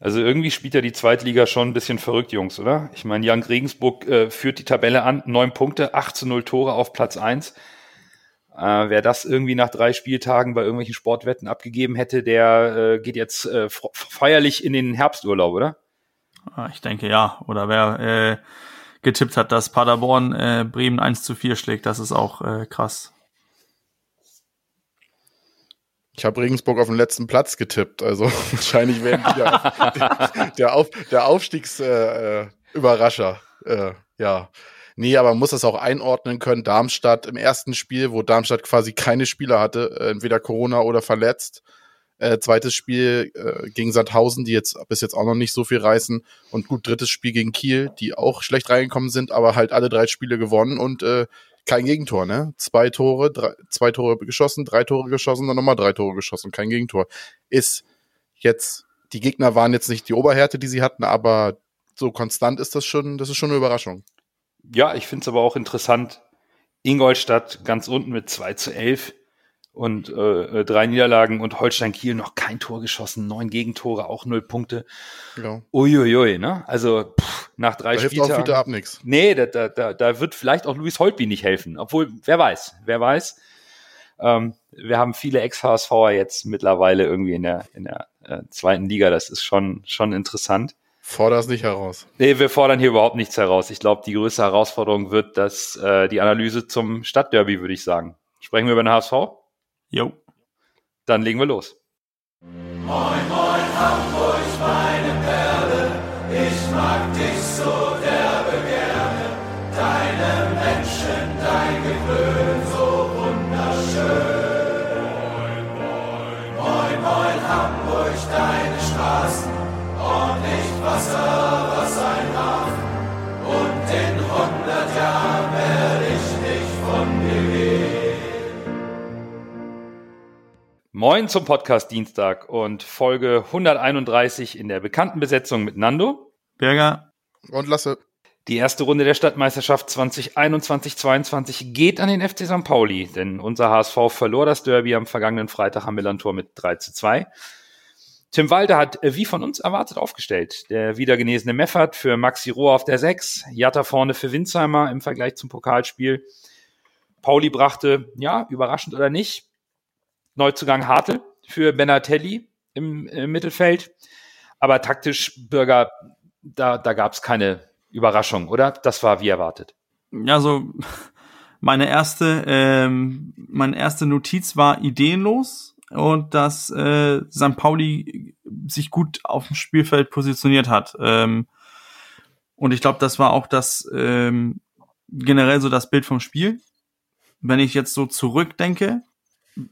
Also irgendwie spielt ja die Zweitliga schon ein bisschen verrückt, Jungs, oder? Ich meine, Jan Regensburg äh, führt die Tabelle an, neun Punkte, 8 zu 0 Tore auf Platz eins. Äh, wer das irgendwie nach drei Spieltagen bei irgendwelchen Sportwetten abgegeben hätte, der äh, geht jetzt äh, feierlich in den Herbsturlaub, oder? Ah, ich denke ja. Oder wer äh, getippt hat, dass Paderborn äh, Bremen 1 zu 4 schlägt, das ist auch äh, krass. Ich habe Regensburg auf den letzten Platz getippt, also wahrscheinlich werden die der, der, Auf, der Aufstiegsüberrascher. Äh, äh, ja. Nee, aber man muss das auch einordnen können. Darmstadt im ersten Spiel, wo Darmstadt quasi keine Spieler hatte, äh, entweder Corona oder verletzt. Äh, zweites Spiel äh, gegen Sandhausen, die jetzt bis jetzt auch noch nicht so viel reißen. Und gut, drittes Spiel gegen Kiel, die auch schlecht reingekommen sind, aber halt alle drei Spiele gewonnen und äh, kein Gegentor, ne? Zwei Tore, drei, zwei Tore geschossen, drei Tore geschossen, dann nochmal drei Tore geschossen, kein Gegentor. Ist jetzt, die Gegner waren jetzt nicht die Oberhärte, die sie hatten, aber so konstant ist das schon, das ist schon eine Überraschung. Ja, ich finde es aber auch interessant. Ingolstadt ganz unten mit 2 zu 11 und äh, äh, drei Niederlagen und Holstein Kiel noch kein Tor geschossen, neun Gegentore, auch null Punkte. Ja. Uiuiui, ne? Also pff, nach drei da Spieltagen. Hilft auch wieder ab nix. Nee, da, da, da, da wird vielleicht auch Luis Holtby nicht helfen. Obwohl, wer weiß, wer weiß. Ähm, wir haben viele Ex-HSVer jetzt mittlerweile irgendwie in der, in der äh, zweiten Liga. Das ist schon, schon interessant. Forder es nicht heraus. Nee, wir fordern hier überhaupt nichts heraus. Ich glaube, die größte Herausforderung wird das, äh, die Analyse zum Stadtderby, würde ich sagen. Sprechen wir über den HSV? Jo. Dann legen wir los. Moin, moin, Hamburg, meine mag dich so derbe gerne. Deine Menschen, dein Gewöhn, so wunderschön. Moin, moin, moin, moin, Hamburg, deine Straßen, ordentlich Wasser, was ein Hafen. Und in hundert Jahren werde ich nicht von dir gehen. Moin zum Podcast Dienstag und Folge 131 in der bekannten Besetzung mit Nando. Berger. Und Lasse. Die erste Runde der Stadtmeisterschaft 2021-22 geht an den FC St. Pauli, denn unser HSV verlor das Derby am vergangenen Freitag am Millantor mit 3 zu 2. Tim Walter hat äh, wie von uns erwartet aufgestellt. Der wiedergenesene Meffert für Maxi Rohr auf der 6, Jatta vorne für Winsheimer im Vergleich zum Pokalspiel. Pauli brachte, ja, überraschend oder nicht, Neuzugang Hartl für Benatelli im, im Mittelfeld. Aber taktisch, Bürger, da, da gab es keine Überraschung, oder? Das war wie erwartet. Ja, so meine erste, ähm, meine erste Notiz war ideenlos und dass äh, St. Pauli sich gut auf dem Spielfeld positioniert hat. Ähm, und ich glaube, das war auch das ähm, generell so das Bild vom Spiel. Wenn ich jetzt so zurückdenke,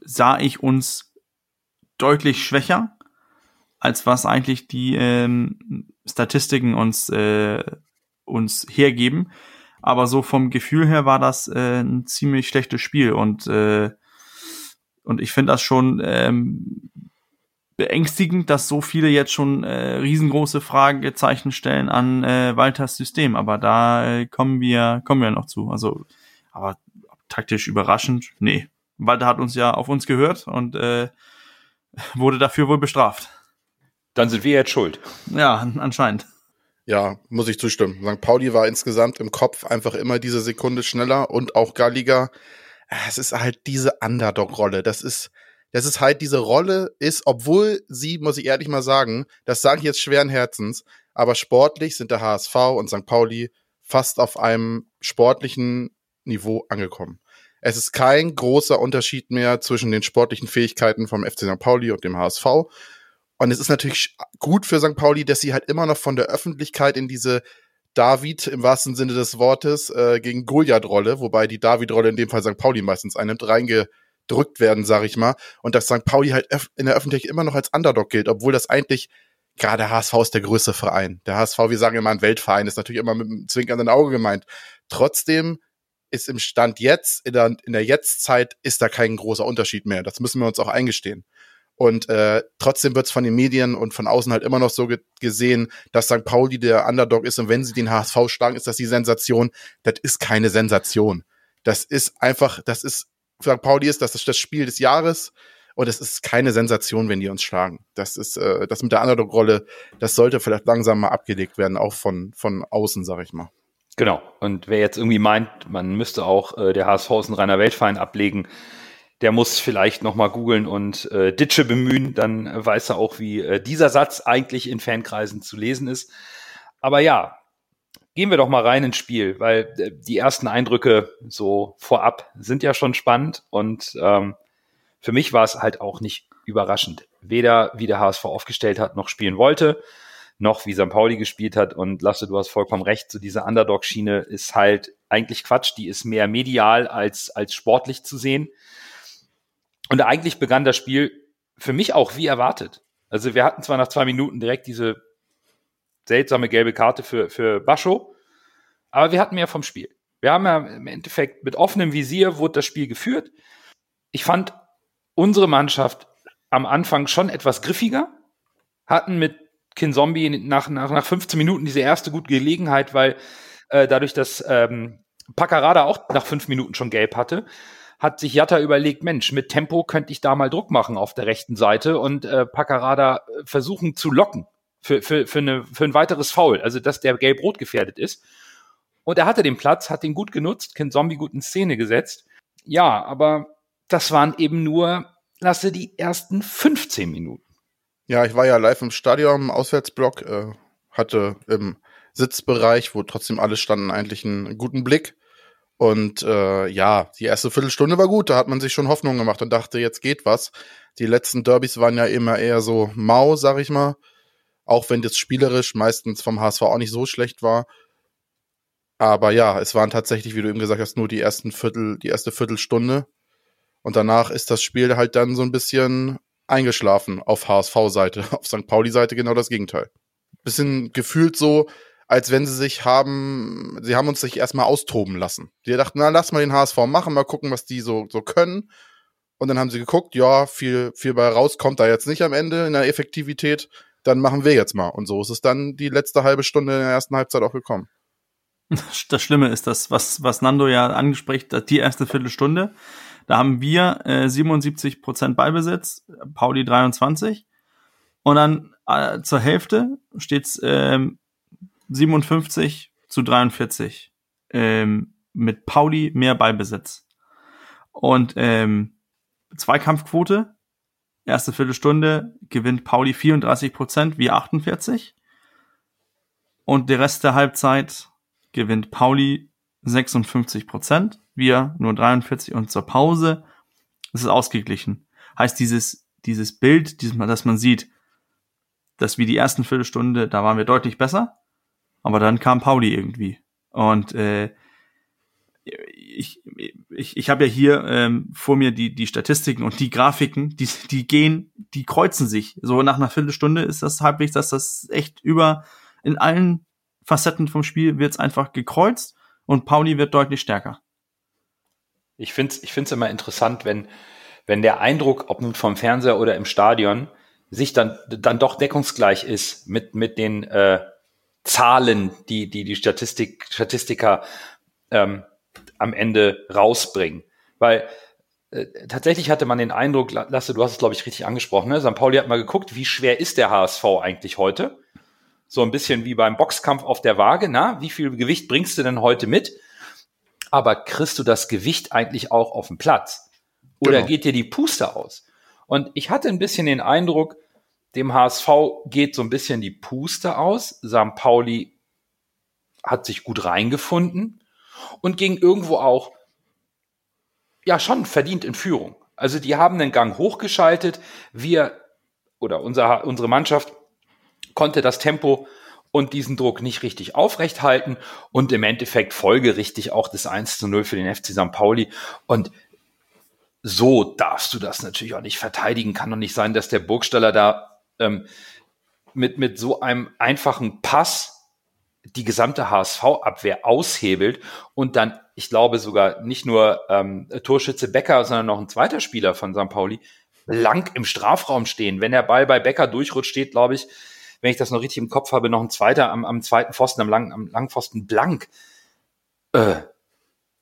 sah ich uns deutlich schwächer, als was eigentlich die ähm, Statistiken uns, äh, uns hergeben. Aber so vom Gefühl her war das äh, ein ziemlich schlechtes Spiel und äh, und ich finde das schon ähm, beängstigend, dass so viele jetzt schon äh, riesengroße Fragezeichen stellen an äh, Walters System. Aber da äh, kommen wir kommen wir noch zu. Also aber taktisch überraschend, nee, Walter hat uns ja auf uns gehört und äh, wurde dafür wohl bestraft. Dann sind wir jetzt schuld. Ja, anscheinend. Ja, muss ich zustimmen. St. Pauli war insgesamt im Kopf einfach immer diese Sekunde schneller und auch Galliga. Es ist halt diese Underdog-Rolle. Das ist, das ist halt diese Rolle ist, obwohl sie, muss ich ehrlich mal sagen, das sage ich jetzt schweren Herzens, aber sportlich sind der HSV und St. Pauli fast auf einem sportlichen Niveau angekommen. Es ist kein großer Unterschied mehr zwischen den sportlichen Fähigkeiten vom FC St. Pauli und dem HSV. Und es ist natürlich gut für St. Pauli, dass sie halt immer noch von der Öffentlichkeit in diese David im wahrsten Sinne des Wortes äh, gegen Goliath-Rolle, wobei die David-Rolle in dem Fall St. Pauli meistens einnimmt, reingedrückt werden, sag ich mal. Und dass St. Pauli halt in der Öffentlichkeit immer noch als Underdog gilt, obwohl das eigentlich gerade der HSV ist der größte Verein. Der HSV, wir sagen immer ein Weltverein, ist natürlich immer mit einem zwinkernden Auge gemeint. Trotzdem ist im Stand jetzt, in der, in der Jetztzeit, ist da kein großer Unterschied mehr. Das müssen wir uns auch eingestehen. Und äh, trotzdem wird es von den Medien und von außen halt immer noch so ge gesehen, dass St. Pauli der Underdog ist und wenn sie den HSV schlagen, ist das die Sensation. Das ist keine Sensation. Das ist einfach, das ist, St. Pauli ist das, ist das Spiel des Jahres Und es ist keine Sensation, wenn die uns schlagen. Das ist, äh, das mit der Underdog-Rolle, das sollte vielleicht langsam mal abgelegt werden, auch von, von außen, sag ich mal. Genau. Und wer jetzt irgendwie meint, man müsste auch äh, der HSV ist ein reiner Weltverein ablegen, der muss vielleicht noch mal googeln und äh, Ditsche bemühen, dann weiß er auch, wie äh, dieser Satz eigentlich in Fankreisen zu lesen ist. Aber ja, gehen wir doch mal rein ins Spiel, weil äh, die ersten Eindrücke so vorab sind ja schon spannend und ähm, für mich war es halt auch nicht überraschend. Weder wie der HSV aufgestellt hat, noch spielen wollte, noch wie St. Pauli gespielt hat. Und Lasse, du hast vollkommen recht, so diese Underdog-Schiene ist halt eigentlich Quatsch. Die ist mehr medial als, als sportlich zu sehen. Und eigentlich begann das Spiel für mich auch wie erwartet. Also wir hatten zwar nach zwei Minuten direkt diese seltsame gelbe Karte für, für Bascho, aber wir hatten mehr vom Spiel. Wir haben ja im Endeffekt mit offenem Visier wurde das Spiel geführt. Ich fand unsere Mannschaft am Anfang schon etwas griffiger, hatten mit Kinzombie nach, nach, nach 15 Minuten diese erste gute Gelegenheit, weil äh, dadurch, dass ähm, Paccarada auch nach fünf Minuten schon gelb hatte, hat sich Jatta überlegt, Mensch, mit Tempo könnte ich da mal Druck machen auf der rechten Seite und äh, Paccarada versuchen zu locken für, für, für, eine, für ein weiteres Foul, also dass der gelb-rot gefährdet ist. Und er hatte den Platz, hat den gut genutzt, Ken Zombie gut in Szene gesetzt. Ja, aber das waren eben nur, lasse die ersten 15 Minuten. Ja, ich war ja live im Stadion, im Auswärtsblock, äh, hatte im Sitzbereich, wo trotzdem alle standen, eigentlich einen guten Blick. Und äh, ja, die erste Viertelstunde war gut, da hat man sich schon Hoffnung gemacht und dachte, jetzt geht was. Die letzten Derbys waren ja immer eher so mau, sag ich mal. Auch wenn das spielerisch meistens vom HSV auch nicht so schlecht war. Aber ja, es waren tatsächlich, wie du eben gesagt hast, nur die ersten Viertel, die erste Viertelstunde. Und danach ist das Spiel halt dann so ein bisschen eingeschlafen auf HSV-Seite. Auf St. Pauli-Seite genau das Gegenteil. Bisschen gefühlt so, als wenn sie sich haben, sie haben uns sich erstmal austoben lassen. Die dachten, na, lass mal den HSV machen, mal gucken, was die so, so können. Und dann haben sie geguckt, ja, viel, viel bei rauskommt da jetzt nicht am Ende in der Effektivität. Dann machen wir jetzt mal. Und so ist es dann die letzte halbe Stunde in der ersten Halbzeit auch gekommen. Das Schlimme ist das, was, was Nando ja anspricht, die erste Viertelstunde. Da haben wir äh, 77 Prozent Ballbesitz, Pauli 23. Und dann äh, zur Hälfte steht's ähm, 57 zu 43 ähm, mit Pauli mehr Ballbesitz. Und ähm, Zweikampfquote, erste Viertelstunde gewinnt Pauli 34 Prozent, wir 48. Und der Rest der Halbzeit gewinnt Pauli 56 Prozent, wir nur 43 und zur Pause ist es ausgeglichen. Heißt dieses, dieses Bild, dieses dass man sieht, dass wir die ersten Viertelstunde, da waren wir deutlich besser, aber dann kam Pauli irgendwie. Und äh, ich, ich, ich habe ja hier ähm, vor mir die, die Statistiken und die Grafiken, die, die gehen, die kreuzen sich. So nach einer Viertelstunde ist das halbwegs, dass das echt über in allen Facetten vom Spiel wird es einfach gekreuzt und Pauli wird deutlich stärker. Ich finde es ich find's immer interessant, wenn, wenn der Eindruck, ob nun vom Fernseher oder im Stadion, sich dann, dann doch deckungsgleich ist mit, mit den äh, Zahlen, die die, die Statistik, Statistiker ähm, am Ende rausbringen. Weil äh, tatsächlich hatte man den Eindruck, Lasse, du hast es, glaube ich, richtig angesprochen, ne? St. Pauli hat mal geguckt, wie schwer ist der HSV eigentlich heute? So ein bisschen wie beim Boxkampf auf der Waage, na? Wie viel Gewicht bringst du denn heute mit? aber kriegst du das Gewicht eigentlich auch auf den Platz? Oder genau. geht dir die Puste aus? Und ich hatte ein bisschen den Eindruck, dem HSV geht so ein bisschen die Puste aus. St. Pauli hat sich gut reingefunden und ging irgendwo auch, ja, schon verdient in Führung. Also die haben den Gang hochgeschaltet. Wir oder unser, unsere Mannschaft konnte das Tempo und diesen Druck nicht richtig aufrechthalten und im Endeffekt folgerichtig auch das 1 zu 0 für den FC St. Pauli. Und so darfst du das natürlich auch nicht verteidigen. Kann doch nicht sein, dass der Burgstaller da ähm, mit, mit so einem einfachen Pass die gesamte HSV-Abwehr aushebelt und dann, ich glaube sogar nicht nur ähm, Torschütze Becker, sondern noch ein zweiter Spieler von St. Pauli lang im Strafraum stehen. Wenn der Ball bei Becker durchrutscht, steht, glaube ich, wenn ich das noch richtig im Kopf habe, noch ein zweiter am, am zweiten Pfosten, am, lang, am langen Pfosten blank. Äh,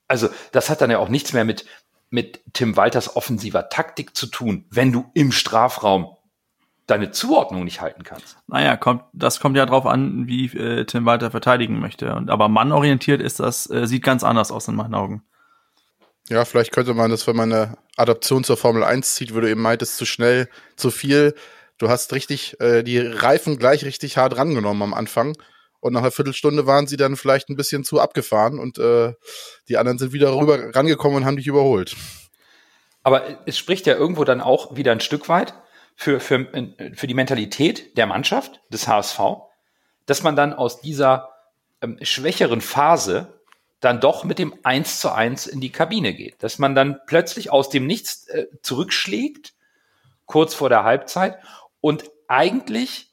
also das hat dann ja auch nichts mehr mit, mit Tim Walters offensiver Taktik zu tun, wenn du im Strafraum deine Zuordnung nicht halten kannst. Naja, kommt, das kommt ja drauf an, wie äh, Tim Walter verteidigen möchte. Und, aber mannorientiert ist das, äh, sieht ganz anders aus in meinen Augen. Ja, vielleicht könnte man das, wenn man eine Adaption zur Formel 1 zieht, wo du eben meintest, zu schnell, zu viel. Du hast richtig äh, die Reifen gleich richtig hart rangenommen am Anfang. Und nach einer Viertelstunde waren sie dann vielleicht ein bisschen zu abgefahren und äh, die anderen sind wieder rüber rangekommen und haben dich überholt. Aber es spricht ja irgendwo dann auch wieder ein Stück weit für, für, für die Mentalität der Mannschaft, des HSV, dass man dann aus dieser ähm, schwächeren Phase dann doch mit dem 1 zu 1 in die Kabine geht. Dass man dann plötzlich aus dem Nichts äh, zurückschlägt, kurz vor der Halbzeit und eigentlich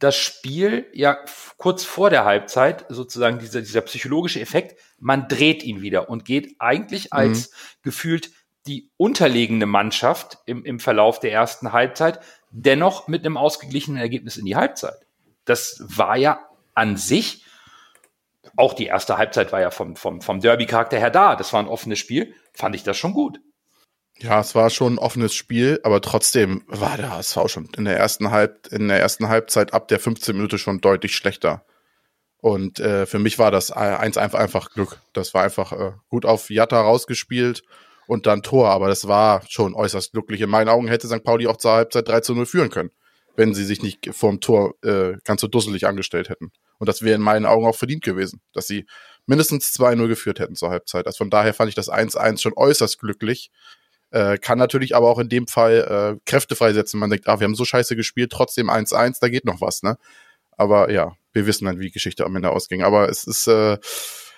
das Spiel ja kurz vor der Halbzeit, sozusagen dieser, dieser psychologische Effekt, man dreht ihn wieder und geht eigentlich mhm. als mhm. gefühlt die unterlegene Mannschaft im, im Verlauf der ersten Halbzeit dennoch mit einem ausgeglichenen Ergebnis in die Halbzeit. Das war ja an sich, auch die erste Halbzeit war ja vom, vom, vom Derby-Charakter her da. Das war ein offenes Spiel. Fand ich das schon gut. Ja, es war schon ein offenes Spiel, aber trotzdem war der HSV schon in der ersten Halb in der ersten Halbzeit ab der 15 Minute schon deutlich schlechter. Und äh, für mich war das eins einfach, einfach Glück. Das war einfach äh, gut auf Jatta rausgespielt und dann Tor, aber das war schon äußerst glücklich. In meinen Augen hätte St. Pauli auch zur Halbzeit 3 zu 0 führen können, wenn sie sich nicht vorm Tor äh, ganz so dusselig angestellt hätten. Und das wäre in meinen Augen auch verdient gewesen, dass sie mindestens 2-0 geführt hätten zur Halbzeit. Also von daher fand ich das 1-1 schon äußerst glücklich. Äh, kann natürlich aber auch in dem Fall äh, Kräfte freisetzen. Man denkt, ah, wir haben so scheiße gespielt, trotzdem 1-1, da geht noch was, ne? Aber ja, wir wissen dann, wie die Geschichte am Ende ausging. Aber es ist, äh,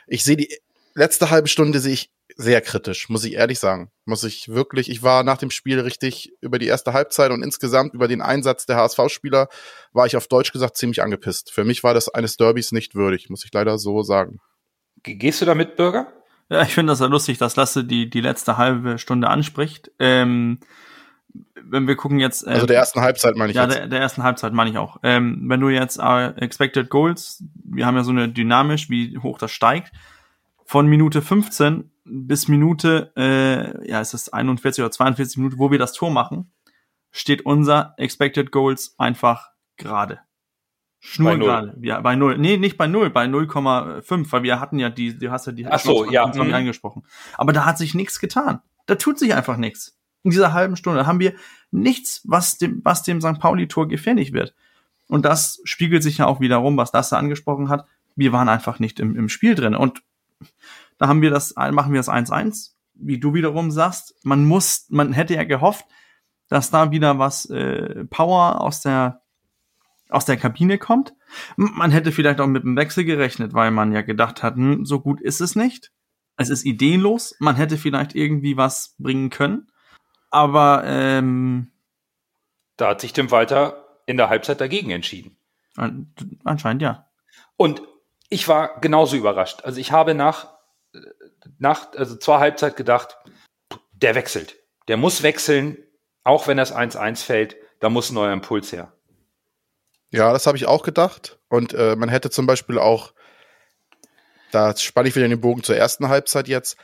ich sehe die letzte halbe Stunde sehe ich sehr kritisch, muss ich ehrlich sagen. Muss ich wirklich, ich war nach dem Spiel richtig über die erste Halbzeit und insgesamt über den Einsatz der HSV-Spieler war ich auf Deutsch gesagt ziemlich angepisst. Für mich war das eines Derbys nicht würdig, muss ich leider so sagen. Gehst du da mit, Bürger? Ja, ich finde das ja lustig, dass Lasse die, die letzte halbe Stunde anspricht. Ähm, wenn wir gucken jetzt. Äh, also der ersten Halbzeit meine ich ja, jetzt. Ja, der, der ersten Halbzeit meine ich auch. Ähm, wenn du jetzt äh, Expected Goals, wir haben ja so eine dynamisch, wie hoch das steigt, von Minute 15 bis Minute, äh, ja, es ist 41 oder 42 Minuten, wo wir das Tor machen, steht unser Expected Goals einfach gerade. Schnurgerade. Ja, bei null. Nee, nicht bei null, bei 0,5, weil wir hatten ja die, du hast ja die Ach so, ja. Mhm. angesprochen. Aber da hat sich nichts getan. Da tut sich einfach nichts. In dieser halben Stunde haben wir nichts, was dem, was dem St. Pauli-Tor gefährlich wird. Und das spiegelt sich ja auch wiederum, was das da angesprochen hat. Wir waren einfach nicht im, im Spiel drin. Und da haben wir das, machen wir das 1-1. Wie du wiederum sagst, man muss, man hätte ja gehofft, dass da wieder was äh, Power aus der aus der Kabine kommt. Man hätte vielleicht auch mit einem Wechsel gerechnet, weil man ja gedacht hat, hm, so gut ist es nicht. Es ist ideenlos. Man hätte vielleicht irgendwie was bringen können. Aber ähm, da hat sich Tim Walter in der Halbzeit dagegen entschieden. Anscheinend ja. Und ich war genauso überrascht. Also ich habe nach, nach also zur Halbzeit gedacht, der wechselt. Der muss wechseln, auch wenn das 1-1 fällt, da muss ein neuer Impuls her. Ja, das habe ich auch gedacht. Und äh, man hätte zum Beispiel auch, da spanne ich wieder den Bogen zur ersten Halbzeit jetzt,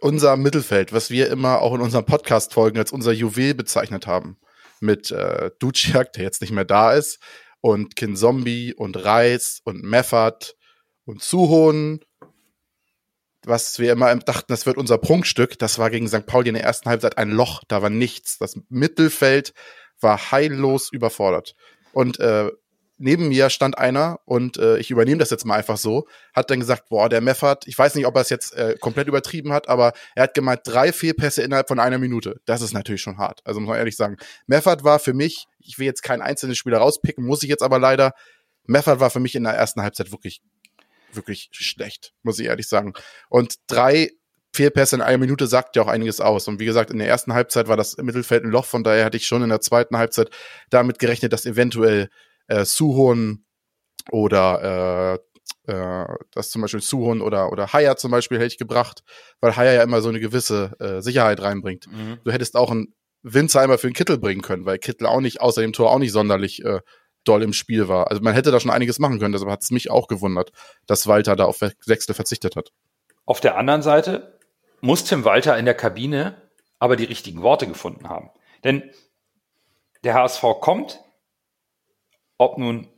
unser Mittelfeld, was wir immer auch in unseren Podcast-Folgen als unser Juwel bezeichnet haben, mit äh, Duciak, der jetzt nicht mehr da ist, und Kinzombie und Reis und Meffert und Suhon, was wir immer dachten, das wird unser Prunkstück, das war gegen St. Pauli in der ersten Halbzeit ein Loch, da war nichts. Das Mittelfeld war heillos überfordert. Und äh, neben mir stand einer und äh, ich übernehme das jetzt mal einfach so, hat dann gesagt, boah, der Meffert, ich weiß nicht, ob er es jetzt äh, komplett übertrieben hat, aber er hat gemeint, drei Fehlpässe innerhalb von einer Minute. Das ist natürlich schon hart. Also muss man ehrlich sagen. Meffert war für mich, ich will jetzt keinen einzelnen Spieler rauspicken, muss ich jetzt aber leider. Meffert war für mich in der ersten Halbzeit wirklich, wirklich schlecht, muss ich ehrlich sagen. Und drei Fehlpässe in einer Minute sagt ja auch einiges aus. Und wie gesagt, in der ersten Halbzeit war das Mittelfeld ein Loch, von daher hatte ich schon in der zweiten Halbzeit damit gerechnet, dass eventuell äh, Suhon oder äh, äh, das zum Beispiel Suhon oder, oder Haya zum Beispiel hätte ich gebracht, weil Haya ja immer so eine gewisse äh, Sicherheit reinbringt. Mhm. Du hättest auch einen Winzheimer für einen Kittel bringen können, weil Kittel auch nicht, außer dem Tor auch nicht sonderlich äh, doll im Spiel war. Also man hätte da schon einiges machen können, deshalb hat es mich auch gewundert, dass Walter da auf Wechsel verzichtet hat. Auf der anderen Seite muss Tim Walter in der Kabine aber die richtigen Worte gefunden haben. Denn der HSV kommt, ob nun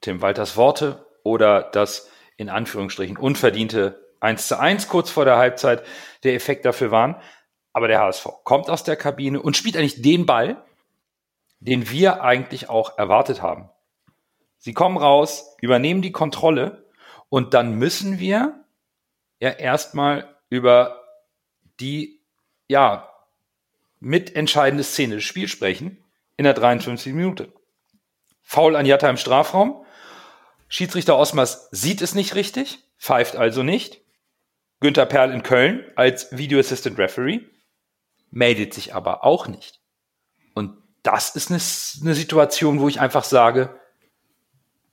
Tim Walters Worte oder das in Anführungsstrichen unverdiente 1 zu 1 kurz vor der Halbzeit der Effekt dafür waren. Aber der HSV kommt aus der Kabine und spielt eigentlich den Ball, den wir eigentlich auch erwartet haben. Sie kommen raus, übernehmen die Kontrolle und dann müssen wir ja erstmal über die, ja, mitentscheidende Szene des Spiels sprechen in der 53. Minute. Foul an Jatta im Strafraum. Schiedsrichter Osmers sieht es nicht richtig, pfeift also nicht. Günther Perl in Köln als Video Assistant Referee meldet sich aber auch nicht. Und das ist eine, eine Situation, wo ich einfach sage,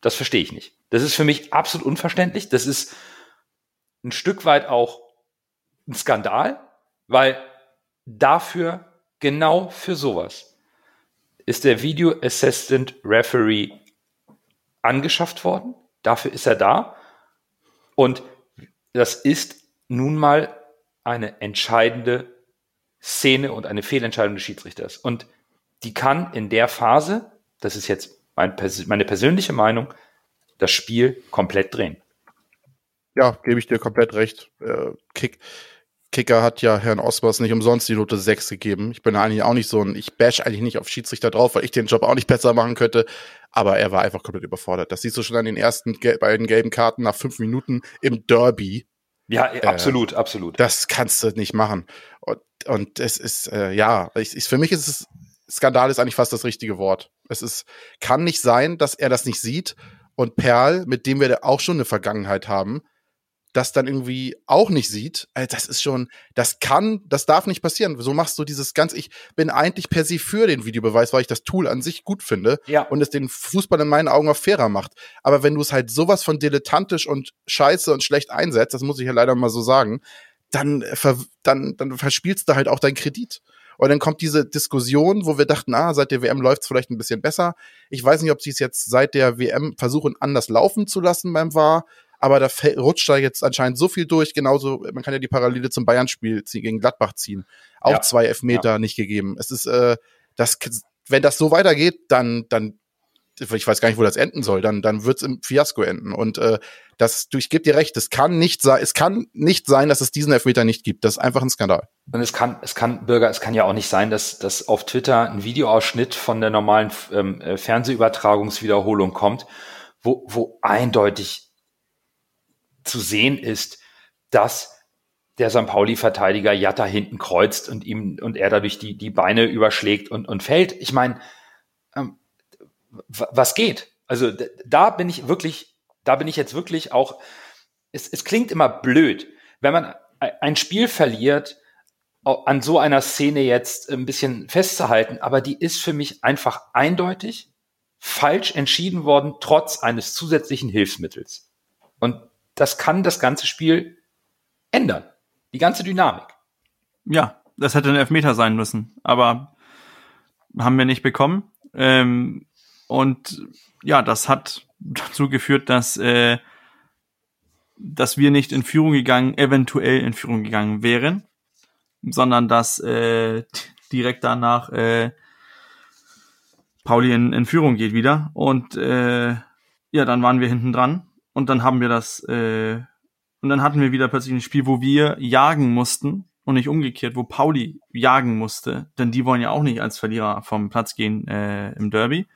das verstehe ich nicht. Das ist für mich absolut unverständlich. Das ist ein Stück weit auch ein Skandal, weil dafür, genau für sowas, ist der Video Assistant Referee angeschafft worden. Dafür ist er da. Und das ist nun mal eine entscheidende Szene und eine Fehlentscheidung des Schiedsrichters. Und die kann in der Phase, das ist jetzt mein, meine persönliche Meinung, das Spiel komplett drehen. Ja, gebe ich dir komplett recht. Äh, Kick, Kicker hat ja Herrn Osmers nicht umsonst die Note 6 gegeben. Ich bin eigentlich auch nicht so ein, ich bash eigentlich nicht auf Schiedsrichter drauf, weil ich den Job auch nicht besser machen könnte. Aber er war einfach komplett überfordert. Das siehst du schon an den ersten beiden gelben Karten nach fünf Minuten im Derby. Ja, äh, absolut, absolut. Das kannst du nicht machen. Und, und es ist, äh, ja, ich, ich, für mich ist es, Skandal ist eigentlich fast das richtige Wort. Es ist, kann nicht sein, dass er das nicht sieht und Perl, mit dem wir auch schon eine Vergangenheit haben, das dann irgendwie auch nicht sieht, das ist schon, das kann, das darf nicht passieren. So machst du dieses ganz, ich bin eigentlich per se für den Videobeweis, weil ich das Tool an sich gut finde ja. und es den Fußball in meinen Augen auch fairer macht. Aber wenn du es halt sowas von dilettantisch und scheiße und schlecht einsetzt, das muss ich ja leider mal so sagen, dann, dann, dann verspielst du halt auch deinen Kredit. Und dann kommt diese Diskussion, wo wir dachten, ah, seit der WM läuft es vielleicht ein bisschen besser. Ich weiß nicht, ob sie es jetzt seit der WM versuchen, anders laufen zu lassen beim VAR aber da rutscht da jetzt anscheinend so viel durch. Genauso, man kann ja die Parallele zum Bayern-Spiel gegen Gladbach ziehen. Auch ja. zwei Elfmeter ja. nicht gegeben. Es ist, äh, das, wenn das so weitergeht, dann, dann, ich weiß gar nicht, wo das enden soll, dann, dann wird's im Fiasko enden. Und äh, das, du, ich gebe dir recht, es kann nicht sein, es kann nicht sein, dass es diesen Elfmeter nicht gibt. Das ist einfach ein Skandal. Und es kann, es kann, Bürger, es kann ja auch nicht sein, dass, dass auf Twitter ein Videoausschnitt von der normalen ähm, äh, Fernsehübertragungswiederholung kommt, wo, wo eindeutig zu sehen ist, dass der St. Pauli-Verteidiger Jatta hinten kreuzt und ihm und er dadurch die, die Beine überschlägt und, und fällt. Ich meine, ähm, was geht? Also da bin ich wirklich, da bin ich jetzt wirklich auch, es, es klingt immer blöd, wenn man ein Spiel verliert, an so einer Szene jetzt ein bisschen festzuhalten, aber die ist für mich einfach eindeutig falsch entschieden worden, trotz eines zusätzlichen Hilfsmittels. Und das kann das ganze Spiel ändern. Die ganze Dynamik. Ja, das hätte ein Elfmeter sein müssen, aber haben wir nicht bekommen. Ähm, und ja, das hat dazu geführt, dass, äh, dass wir nicht in Führung gegangen, eventuell in Führung gegangen wären, sondern dass äh, direkt danach äh, Pauli in, in Führung geht wieder. Und äh, ja, dann waren wir hinten dran und dann haben wir das, äh, und dann hatten wir wieder plötzlich ein Spiel, wo wir jagen mussten und nicht umgekehrt, wo Pauli jagen musste, denn die wollen ja auch nicht als Verlierer vom Platz gehen äh, im Derby.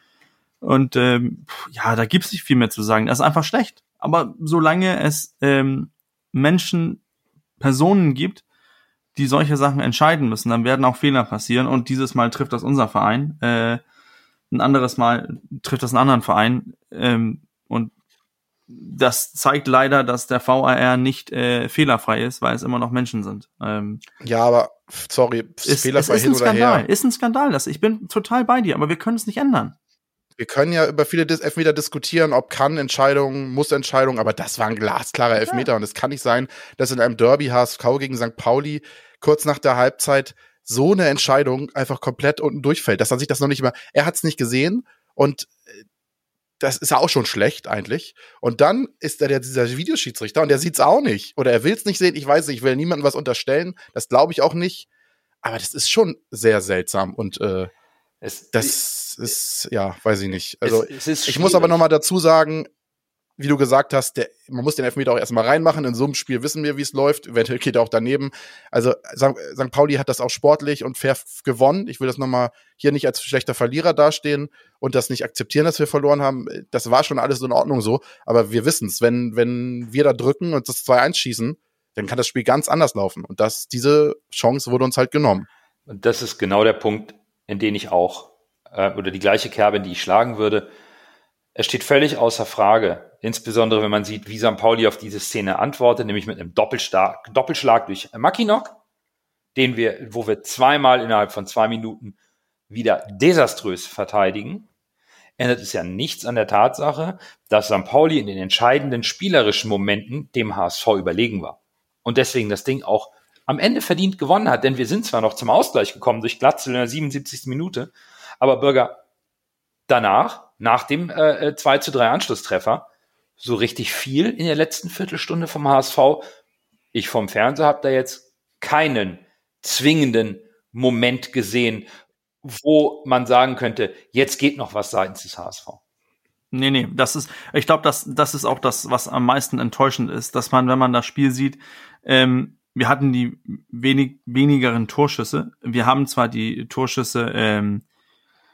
Und ähm, ja, da gibt's nicht viel mehr zu sagen. Das ist einfach schlecht. Aber solange es ähm, Menschen, Personen gibt, die solche Sachen entscheiden müssen, dann werden auch Fehler passieren. Und dieses Mal trifft das unser Verein. Äh, ein anderes Mal trifft das einen anderen Verein. Ähm, und das zeigt leider, dass der VAR nicht äh, fehlerfrei ist, weil es immer noch Menschen sind. Ähm, ja, aber sorry, ist, fehlerfrei es ist ein Skandal. Her. Ist ein Skandal. Das, ich bin total bei dir, aber wir können es nicht ändern. Wir können ja über viele Dis Elfmeter diskutieren, ob kann Entscheidung, muss Entscheidung, aber das war ein glasklarer Elfmeter ja. und es kann nicht sein, dass in einem Derby HSV gegen St. Pauli kurz nach der Halbzeit so eine Entscheidung einfach komplett unten durchfällt, dass er sich das noch nicht mehr, er hat es nicht gesehen und das ist ja auch schon schlecht eigentlich. Und dann ist da der, dieser Videoschiedsrichter und der sieht's auch nicht. Oder er will's nicht sehen, ich weiß nicht, ich will niemandem was unterstellen. Das glaube ich auch nicht. Aber das ist schon sehr seltsam und äh, Es, das ist, ja, weiß ich nicht. Also es, es ich muss aber schwierig. noch mal dazu sagen, wie du gesagt hast, der, man muss den Elfmeter auch erstmal reinmachen. In so einem Spiel wissen wir, wie es läuft. Eventuell geht er auch daneben. Also St. Pauli hat das auch sportlich und fair gewonnen. Ich will das noch mal hier nicht als schlechter Verlierer dastehen und das nicht akzeptieren, dass wir verloren haben. Das war schon alles in Ordnung so. Aber wir wissen es, wenn, wenn wir da drücken und das 2-1 schießen, dann kann das Spiel ganz anders laufen. Und das, diese Chance wurde uns halt genommen. Und das ist genau der Punkt, in den ich auch, äh, oder die gleiche Kerbe, in die ich schlagen würde. Es steht völlig außer Frage, insbesondere wenn man sieht, wie St. Pauli auf diese Szene antwortet, nämlich mit einem Doppelschlag, Doppelschlag durch Mackinock, den wir, wo wir zweimal innerhalb von zwei Minuten wieder desaströs verteidigen, ändert es ja nichts an der Tatsache, dass St. Pauli in den entscheidenden spielerischen Momenten dem HSV überlegen war. Und deswegen das Ding auch am Ende verdient gewonnen hat, denn wir sind zwar noch zum Ausgleich gekommen durch Glatzel in der 77. Minute, aber Bürger danach, nach dem äh, äh, 2 zu 3 Anschlusstreffer, so richtig viel in der letzten Viertelstunde vom HSV. Ich vom Fernseher habe da jetzt keinen zwingenden Moment gesehen, wo man sagen könnte, jetzt geht noch was seitens des HSV. Nee, nee, das ist, ich glaube, das, das ist auch das, was am meisten enttäuschend ist, dass man, wenn man das Spiel sieht, ähm, wir hatten die wenig, wenigeren Torschüsse. Wir haben zwar die Torschüsse, ähm,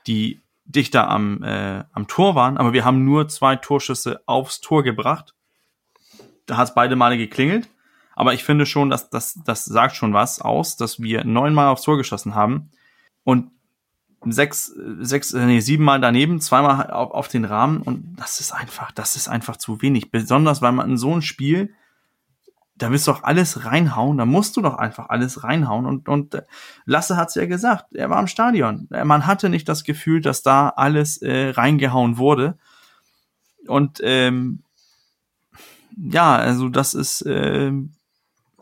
die dichter am, äh, am Tor waren, aber wir haben nur zwei Torschüsse aufs Tor gebracht. Da hat es beide Male geklingelt. Aber ich finde schon, dass das, das sagt schon was aus, dass wir neunmal aufs Tor geschossen haben und sechs, sechs, äh, nee, siebenmal daneben, zweimal auf, auf den Rahmen und das ist einfach, das ist einfach zu wenig. Besonders weil man in so ein Spiel, da willst du doch alles reinhauen, da musst du doch einfach alles reinhauen und, und äh, Lasse hat's ja gesagt, er war im Stadion. Äh, Man hatte nicht das Gefühl, dass da alles äh, reingehauen wurde und ähm, ja, also das ist, äh,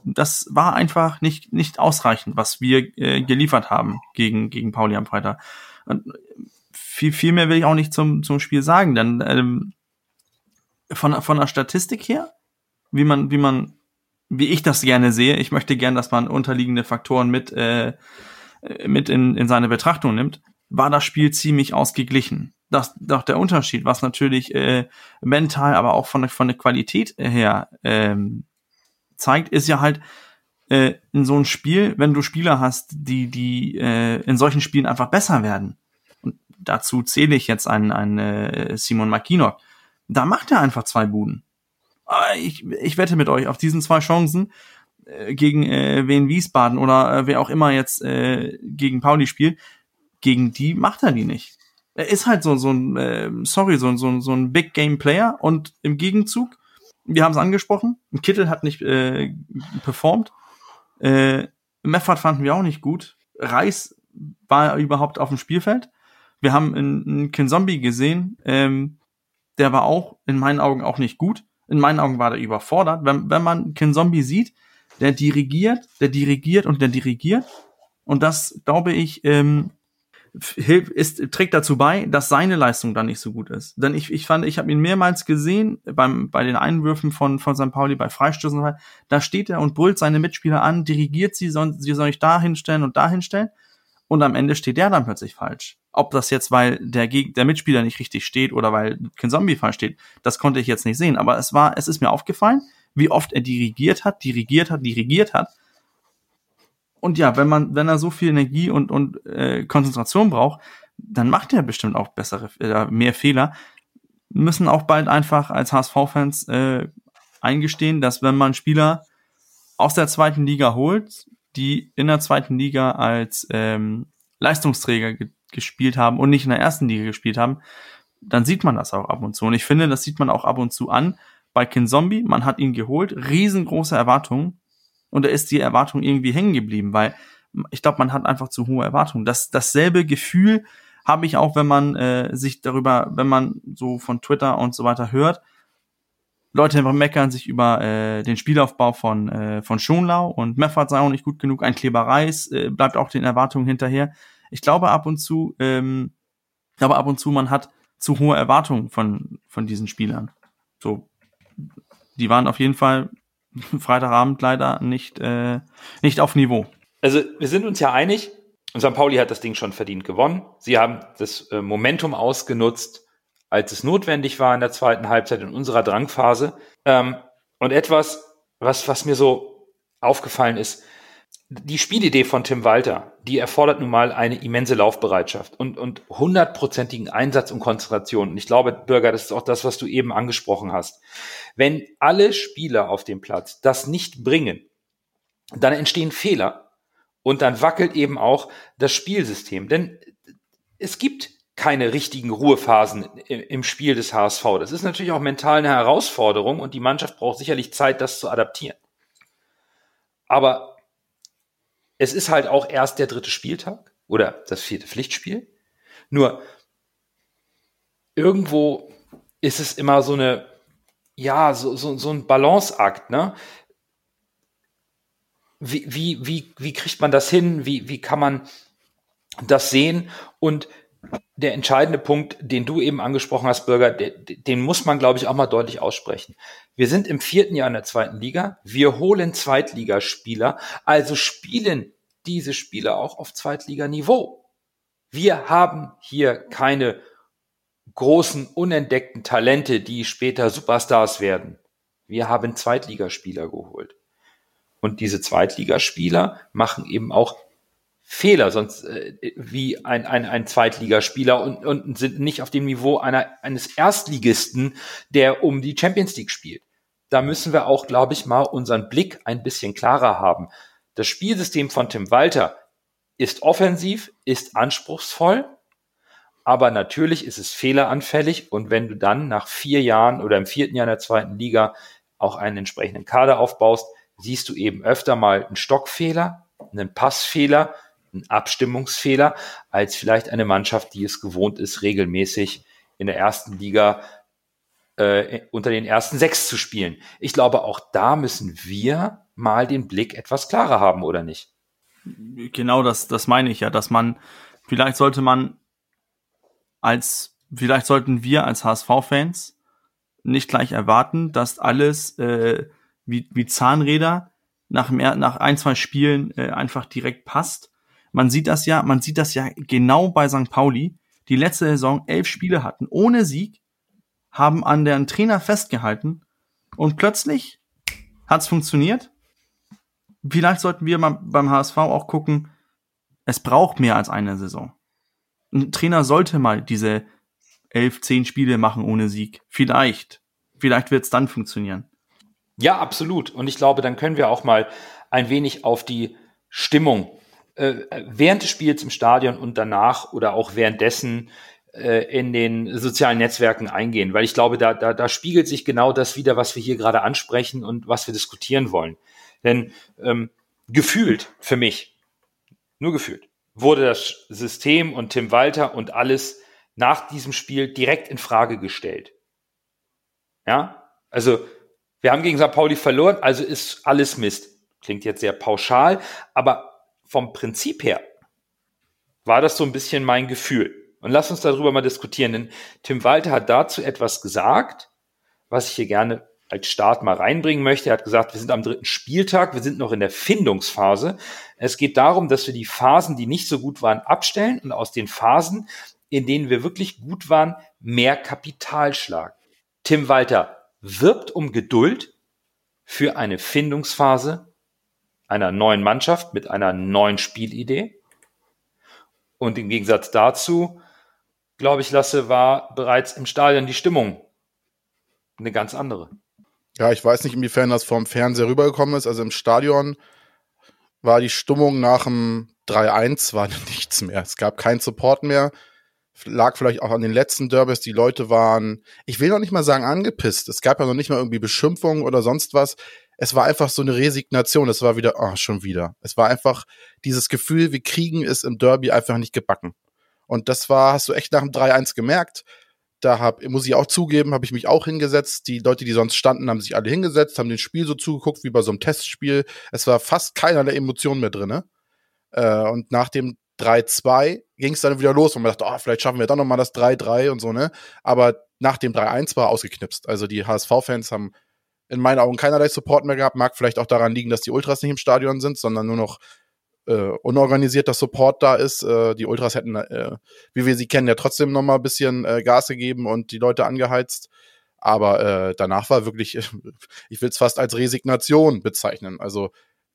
das war einfach nicht, nicht ausreichend, was wir äh, geliefert haben gegen, gegen Pauli am Freitag. Und viel, viel mehr will ich auch nicht zum, zum Spiel sagen, denn ähm, von, von der Statistik her, wie man, wie man, wie ich das gerne sehe, ich möchte gern, dass man unterliegende Faktoren mit, äh, mit in, in seine Betrachtung nimmt, war das Spiel ziemlich ausgeglichen. Das doch der Unterschied, was natürlich äh, mental, aber auch von der, von der Qualität her ähm, zeigt, ist ja halt äh, in so einem Spiel, wenn du Spieler hast, die, die äh, in solchen Spielen einfach besser werden. Und dazu zähle ich jetzt einen, einen äh, Simon Makinok. Da macht er einfach zwei Buden. Aber ich, ich wette mit euch, auf diesen zwei Chancen äh, gegen äh, Wien Wiesbaden oder äh, wer auch immer jetzt äh, gegen Pauli spielt, gegen die macht er die nicht. Er ist halt so, so ein, äh, sorry, so, so, so ein Big Game Player und im Gegenzug wir haben es angesprochen, Kittel hat nicht äh, performt. Äh, Meffert fanden wir auch nicht gut. Reis war überhaupt auf dem Spielfeld. Wir haben einen Kinzombie gesehen, ähm, der war auch in meinen Augen auch nicht gut. In meinen Augen war der überfordert. Wenn, wenn man Kinzombie sieht, der dirigiert, der dirigiert und der dirigiert. Und das, glaube ich, ähm, ist, trägt dazu bei, dass seine Leistung dann nicht so gut ist. Denn ich, ich fand, ich habe ihn mehrmals gesehen beim, bei den Einwürfen von, von St. Pauli, bei Freistößen, da steht er und brüllt seine Mitspieler an, dirigiert sie, sie soll ich da hinstellen und da hinstellen. Und am Ende steht der dann plötzlich falsch. Ob das jetzt, weil der, Geg der Mitspieler nicht richtig steht oder weil kein Zombie falsch steht, das konnte ich jetzt nicht sehen. Aber es war, es ist mir aufgefallen, wie oft er dirigiert hat, dirigiert hat, dirigiert hat und ja, wenn man, wenn er so viel Energie und, und äh, Konzentration braucht, dann macht er bestimmt auch bessere, äh, mehr Fehler. Müssen auch bald einfach als HSV-Fans äh, eingestehen, dass wenn man Spieler aus der zweiten Liga holt, die in der zweiten Liga als ähm, Leistungsträger ge gespielt haben und nicht in der ersten Liga gespielt haben, dann sieht man das auch ab und zu. Und ich finde, das sieht man auch ab und zu an. Bei Kin Zombie, man hat ihn geholt, riesengroße Erwartungen, und da ist die Erwartung irgendwie hängen geblieben, weil ich glaube, man hat einfach zu hohe Erwartungen. Das, dasselbe Gefühl habe ich auch, wenn man äh, sich darüber, wenn man so von Twitter und so weiter hört. Leute meckern sich über äh, den Spielaufbau von, äh, von Schonlau und Meffert sei auch nicht gut genug. Ein Kleber Reis äh, bleibt auch den Erwartungen hinterher. Ich glaube ab und zu, ähm, ich glaube ab und zu, man hat zu hohe Erwartungen von, von diesen Spielern. So, die waren auf jeden Fall Freitagabend leider nicht, äh, nicht auf Niveau. Also wir sind uns ja einig, St. Pauli hat das Ding schon verdient gewonnen. Sie haben das äh, Momentum ausgenutzt, als es notwendig war in der zweiten Halbzeit in unserer Drangphase. Ähm, und etwas, was, was mir so aufgefallen ist, die Spielidee von Tim Walter, die erfordert nun mal eine immense Laufbereitschaft und, und hundertprozentigen Einsatz und Konzentration. Und ich glaube, Bürger, das ist auch das, was du eben angesprochen hast. Wenn alle Spieler auf dem Platz das nicht bringen, dann entstehen Fehler und dann wackelt eben auch das Spielsystem. Denn es gibt keine richtigen Ruhephasen im Spiel des HSV. Das ist natürlich auch mental eine Herausforderung und die Mannschaft braucht sicherlich Zeit, das zu adaptieren. Aber es ist halt auch erst der dritte Spieltag oder das vierte Pflichtspiel. Nur irgendwo ist es immer so eine, ja, so, so, so ein Balanceakt, ne? Wie, wie, wie, wie kriegt man das hin? Wie, wie kann man das sehen? Und der entscheidende Punkt, den du eben angesprochen hast, Bürger, den muss man, glaube ich, auch mal deutlich aussprechen. Wir sind im vierten Jahr in der zweiten Liga. Wir holen Zweitligaspieler, also spielen diese Spieler auch auf Zweitliganiveau. Wir haben hier keine großen, unentdeckten Talente, die später Superstars werden. Wir haben Zweitligaspieler geholt. Und diese Zweitligaspieler machen eben auch Fehler, sonst äh, wie ein, ein, ein Zweitligaspieler und, und sind nicht auf dem Niveau einer, eines Erstligisten, der um die Champions League spielt. Da müssen wir auch, glaube ich, mal unseren Blick ein bisschen klarer haben. Das Spielsystem von Tim Walter ist offensiv, ist anspruchsvoll, aber natürlich ist es fehleranfällig und wenn du dann nach vier Jahren oder im vierten Jahr in der zweiten Liga auch einen entsprechenden Kader aufbaust, siehst du eben öfter mal einen Stockfehler, einen Passfehler, ein Abstimmungsfehler, als vielleicht eine Mannschaft, die es gewohnt ist, regelmäßig in der ersten Liga äh, unter den ersten sechs zu spielen. Ich glaube, auch da müssen wir mal den Blick etwas klarer haben, oder nicht? Genau das, das meine ich ja, dass man, vielleicht sollte man als, vielleicht sollten wir als HSV-Fans nicht gleich erwarten, dass alles äh, wie, wie Zahnräder nach, mehr, nach ein, zwei Spielen äh, einfach direkt passt, man sieht das ja, man sieht das ja genau bei St. Pauli, die letzte Saison elf Spiele hatten ohne Sieg, haben an deren Trainer festgehalten und plötzlich hat's funktioniert. Vielleicht sollten wir mal beim HSV auch gucken, es braucht mehr als eine Saison. Ein Trainer sollte mal diese elf, zehn Spiele machen ohne Sieg. Vielleicht. Vielleicht wird's dann funktionieren. Ja, absolut. Und ich glaube, dann können wir auch mal ein wenig auf die Stimmung während des Spiels im Stadion und danach oder auch währenddessen äh, in den sozialen Netzwerken eingehen, weil ich glaube, da, da, da spiegelt sich genau das wieder, was wir hier gerade ansprechen und was wir diskutieren wollen. Denn ähm, gefühlt für mich, nur gefühlt, wurde das System und Tim Walter und alles nach diesem Spiel direkt in Frage gestellt. Ja, also wir haben gegen St. Pauli verloren, also ist alles Mist. Klingt jetzt sehr pauschal, aber vom Prinzip her war das so ein bisschen mein Gefühl. Und lass uns darüber mal diskutieren, denn Tim Walter hat dazu etwas gesagt, was ich hier gerne als Start mal reinbringen möchte. Er hat gesagt, wir sind am dritten Spieltag, wir sind noch in der Findungsphase. Es geht darum, dass wir die Phasen, die nicht so gut waren, abstellen und aus den Phasen, in denen wir wirklich gut waren, mehr Kapital schlagen. Tim Walter wirbt um Geduld für eine Findungsphase einer neuen Mannschaft mit einer neuen Spielidee. Und im Gegensatz dazu, glaube ich, Lasse, war bereits im Stadion die Stimmung eine ganz andere. Ja, ich weiß nicht, inwiefern das vom Fernseher rübergekommen ist. Also im Stadion war die Stimmung nach dem 3-1 war nichts mehr. Es gab keinen Support mehr. Lag vielleicht auch an den letzten Derbys. Die Leute waren, ich will noch nicht mal sagen angepisst. Es gab ja noch nicht mal irgendwie Beschimpfungen oder sonst was es war einfach so eine Resignation. Es war wieder, oh, schon wieder. Es war einfach dieses Gefühl, wir kriegen es im Derby einfach nicht gebacken. Und das war, hast du echt nach dem 3-1 gemerkt. Da hab, muss ich auch zugeben, habe ich mich auch hingesetzt. Die Leute, die sonst standen, haben sich alle hingesetzt, haben den Spiel so zugeguckt wie bei so einem Testspiel. Es war fast keinerlei Emotion mehr drinne. Äh, und nach dem 3-2 ging es dann wieder los und man dachte, oh, vielleicht schaffen wir dann nochmal das 3-3 und so, ne? Aber nach dem 3-1 war ausgeknipst. Also die HSV-Fans haben in meinen Augen keinerlei Support mehr gehabt. Mag vielleicht auch daran liegen, dass die Ultras nicht im Stadion sind, sondern nur noch äh, unorganisierter Support da ist. Äh, die Ultras hätten, äh, wie wir sie kennen, ja trotzdem noch mal ein bisschen äh, Gas gegeben und die Leute angeheizt. Aber äh, danach war wirklich, ich will es fast als Resignation bezeichnen. Also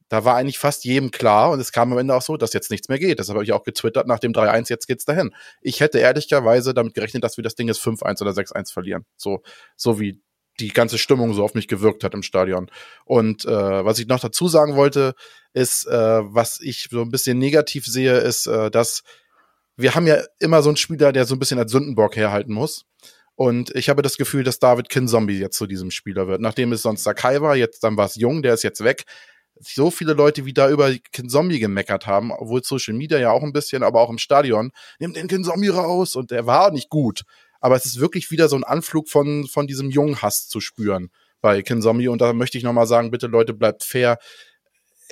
da war eigentlich fast jedem klar und es kam am Ende auch so, dass jetzt nichts mehr geht. Das habe ich auch getwittert nach dem 3-1, jetzt geht's dahin. Ich hätte ehrlicherweise damit gerechnet, dass wir das Ding jetzt 5-1 oder 6-1 verlieren. So, so wie die ganze Stimmung so auf mich gewirkt hat im Stadion. Und äh, was ich noch dazu sagen wollte, ist, äh, was ich so ein bisschen negativ sehe, ist, äh, dass wir haben ja immer so einen Spieler, der so ein bisschen als Sündenbock herhalten muss. Und ich habe das Gefühl, dass David Kinzombie jetzt zu diesem Spieler wird. Nachdem es sonst Sakai war, jetzt dann war es Jung, der ist jetzt weg. So viele Leute, wie da über Kinzombie gemeckert haben, obwohl Social Media ja auch ein bisschen, aber auch im Stadion, nimm den Kinzombie raus und der war nicht gut aber es ist wirklich wieder so ein Anflug von, von diesem jungen Hass zu spüren bei Kinzombie. Und da möchte ich nochmal sagen, bitte Leute, bleibt fair.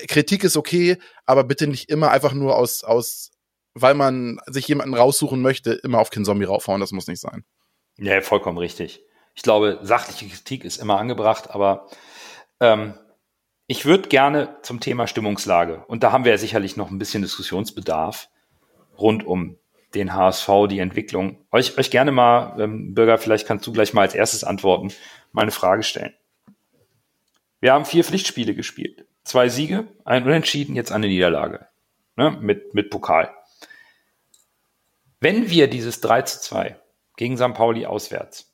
Kritik ist okay, aber bitte nicht immer einfach nur aus, aus, weil man sich jemanden raussuchen möchte, immer auf Kinzombie raufhauen. Das muss nicht sein. Ja, vollkommen richtig. Ich glaube, sachliche Kritik ist immer angebracht, aber ähm, ich würde gerne zum Thema Stimmungslage, und da haben wir ja sicherlich noch ein bisschen Diskussionsbedarf rund um den HSV, die Entwicklung. Euch, euch gerne mal, ähm, Bürger, vielleicht kannst du gleich mal als erstes antworten, meine Frage stellen. Wir haben vier Pflichtspiele gespielt. Zwei Siege, ein Unentschieden, jetzt eine Niederlage. Ne, mit, mit Pokal. Wenn wir dieses 3 zu 2 gegen St. Pauli auswärts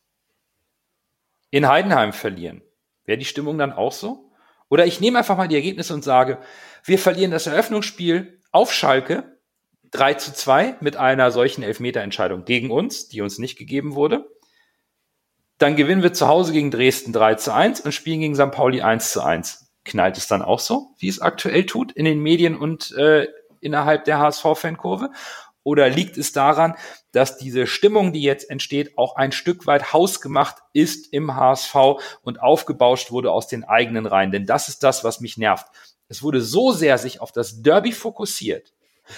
in Heidenheim verlieren, wäre die Stimmung dann auch so? Oder ich nehme einfach mal die Ergebnisse und sage, wir verlieren das Eröffnungsspiel auf Schalke 3 zu 2 mit einer solchen Elfmeterentscheidung gegen uns, die uns nicht gegeben wurde. Dann gewinnen wir zu Hause gegen Dresden 3 zu 1 und spielen gegen St. Pauli 1 zu 1. Knallt es dann auch so, wie es aktuell tut in den Medien und äh, innerhalb der HSV-Fankurve? Oder liegt es daran, dass diese Stimmung, die jetzt entsteht, auch ein Stück weit hausgemacht ist im HSV und aufgebauscht wurde aus den eigenen Reihen? Denn das ist das, was mich nervt. Es wurde so sehr sich auf das Derby fokussiert,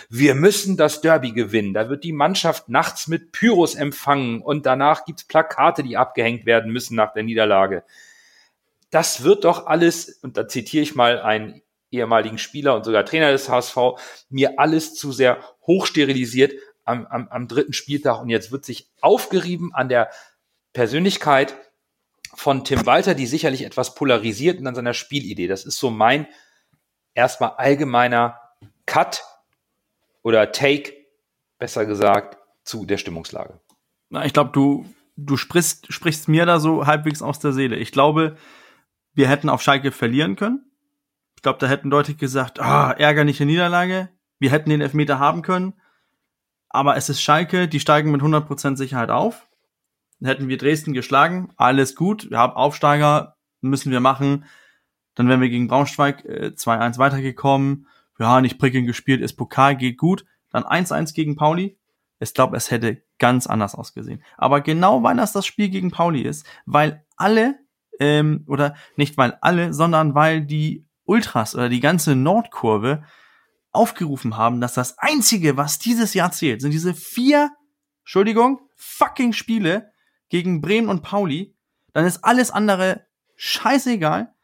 wir müssen das Derby gewinnen. Da wird die Mannschaft nachts mit Pyros empfangen und danach gibt's Plakate, die abgehängt werden müssen nach der Niederlage. Das wird doch alles, und da zitiere ich mal einen ehemaligen Spieler und sogar Trainer des HSV, mir alles zu sehr hochsterilisiert am, am, am dritten Spieltag. Und jetzt wird sich aufgerieben an der Persönlichkeit von Tim Walter, die sicherlich etwas polarisiert und an seiner Spielidee. Das ist so mein erstmal allgemeiner Cut oder Take, besser gesagt, zu der Stimmungslage? Na, ich glaube, du, du sprichst, sprichst mir da so halbwegs aus der Seele. Ich glaube, wir hätten auf Schalke verlieren können. Ich glaube, da hätten Leute gesagt, ah, ärgerliche Niederlage. Wir hätten den Elfmeter haben können. Aber es ist Schalke, die steigen mit 100% Sicherheit auf. Dann hätten wir Dresden geschlagen, alles gut. Wir haben Aufsteiger, müssen wir machen. Dann wären wir gegen Braunschweig äh, 2-1 weitergekommen ja, nicht prickelnd gespielt, ist Pokal, geht gut. Dann 1-1 gegen Pauli. Ich glaube, es hätte ganz anders ausgesehen. Aber genau weil das das Spiel gegen Pauli ist, weil alle, ähm, oder nicht weil alle, sondern weil die Ultras oder die ganze Nordkurve aufgerufen haben, dass das Einzige, was dieses Jahr zählt, sind diese vier, Entschuldigung, fucking Spiele gegen Bremen und Pauli, dann ist alles andere scheißegal.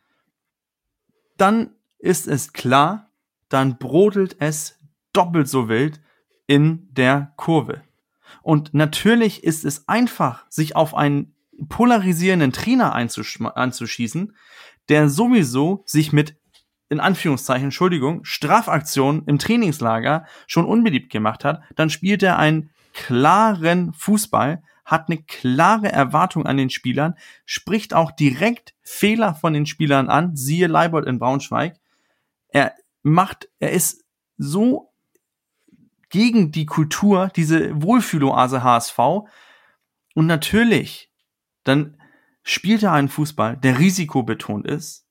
Dann ist es klar, dann brodelt es doppelt so wild in der Kurve. Und natürlich ist es einfach, sich auf einen polarisierenden Trainer anzuschießen, der sowieso sich mit, in Anführungszeichen, Entschuldigung, Strafaktionen im Trainingslager schon unbeliebt gemacht hat, dann spielt er einen klaren Fußball, hat eine klare Erwartung an den Spielern, spricht auch direkt Fehler von den Spielern an, siehe Leibold in Braunschweig. Er macht, er ist so gegen die Kultur, diese Wohlfühloase HSV. Und natürlich, dann spielt er einen Fußball, der risikobetont ist.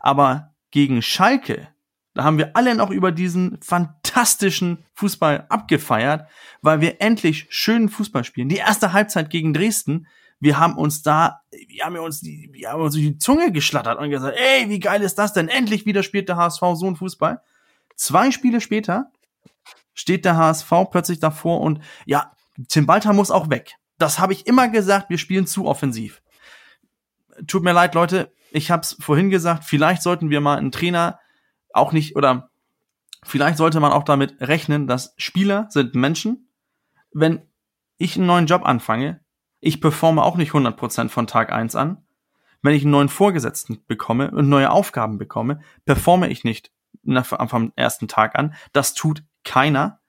Aber gegen Schalke, da haben wir alle noch über diesen fantastischen Fußball abgefeiert, weil wir endlich schönen Fußball spielen. Die erste Halbzeit gegen Dresden, wir haben uns da, wir haben uns die, wir haben uns die Zunge geschlattert und gesagt, ey, wie geil ist das denn? Endlich wieder spielt der HSV so einen Fußball. Zwei Spiele später steht der HSV plötzlich davor und ja, Tim Walter muss auch weg. Das habe ich immer gesagt, wir spielen zu offensiv. Tut mir leid, Leute, ich habe es vorhin gesagt, vielleicht sollten wir mal einen Trainer auch nicht oder vielleicht sollte man auch damit rechnen, dass Spieler sind Menschen. Wenn ich einen neuen Job anfange, ich performe auch nicht 100% von Tag eins an. Wenn ich einen neuen Vorgesetzten bekomme und neue Aufgaben bekomme, performe ich nicht vom ersten Tag an. Das tut keiner.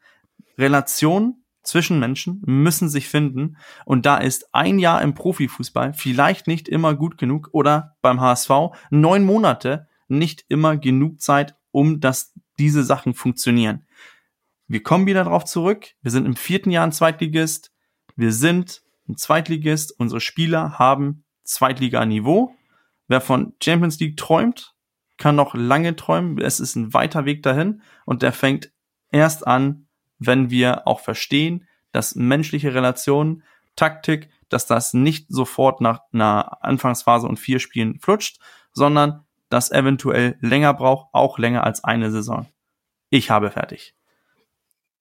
Relationen zwischen Menschen müssen sich finden und da ist ein Jahr im Profifußball vielleicht nicht immer gut genug oder beim HSV neun Monate nicht immer genug Zeit, um dass diese Sachen funktionieren. Wir kommen wieder darauf zurück. Wir sind im vierten Jahr ein Zweitligist. Wir sind ein Zweitligist. Unsere Spieler haben Zweitliganiveau. Wer von Champions League träumt, kann noch lange träumen. Es ist ein weiter Weg dahin und der fängt erst an, wenn wir auch verstehen, dass menschliche Relationen, Taktik, dass das nicht sofort nach einer Anfangsphase und vier Spielen flutscht, sondern das eventuell länger braucht, auch länger als eine Saison. Ich habe fertig.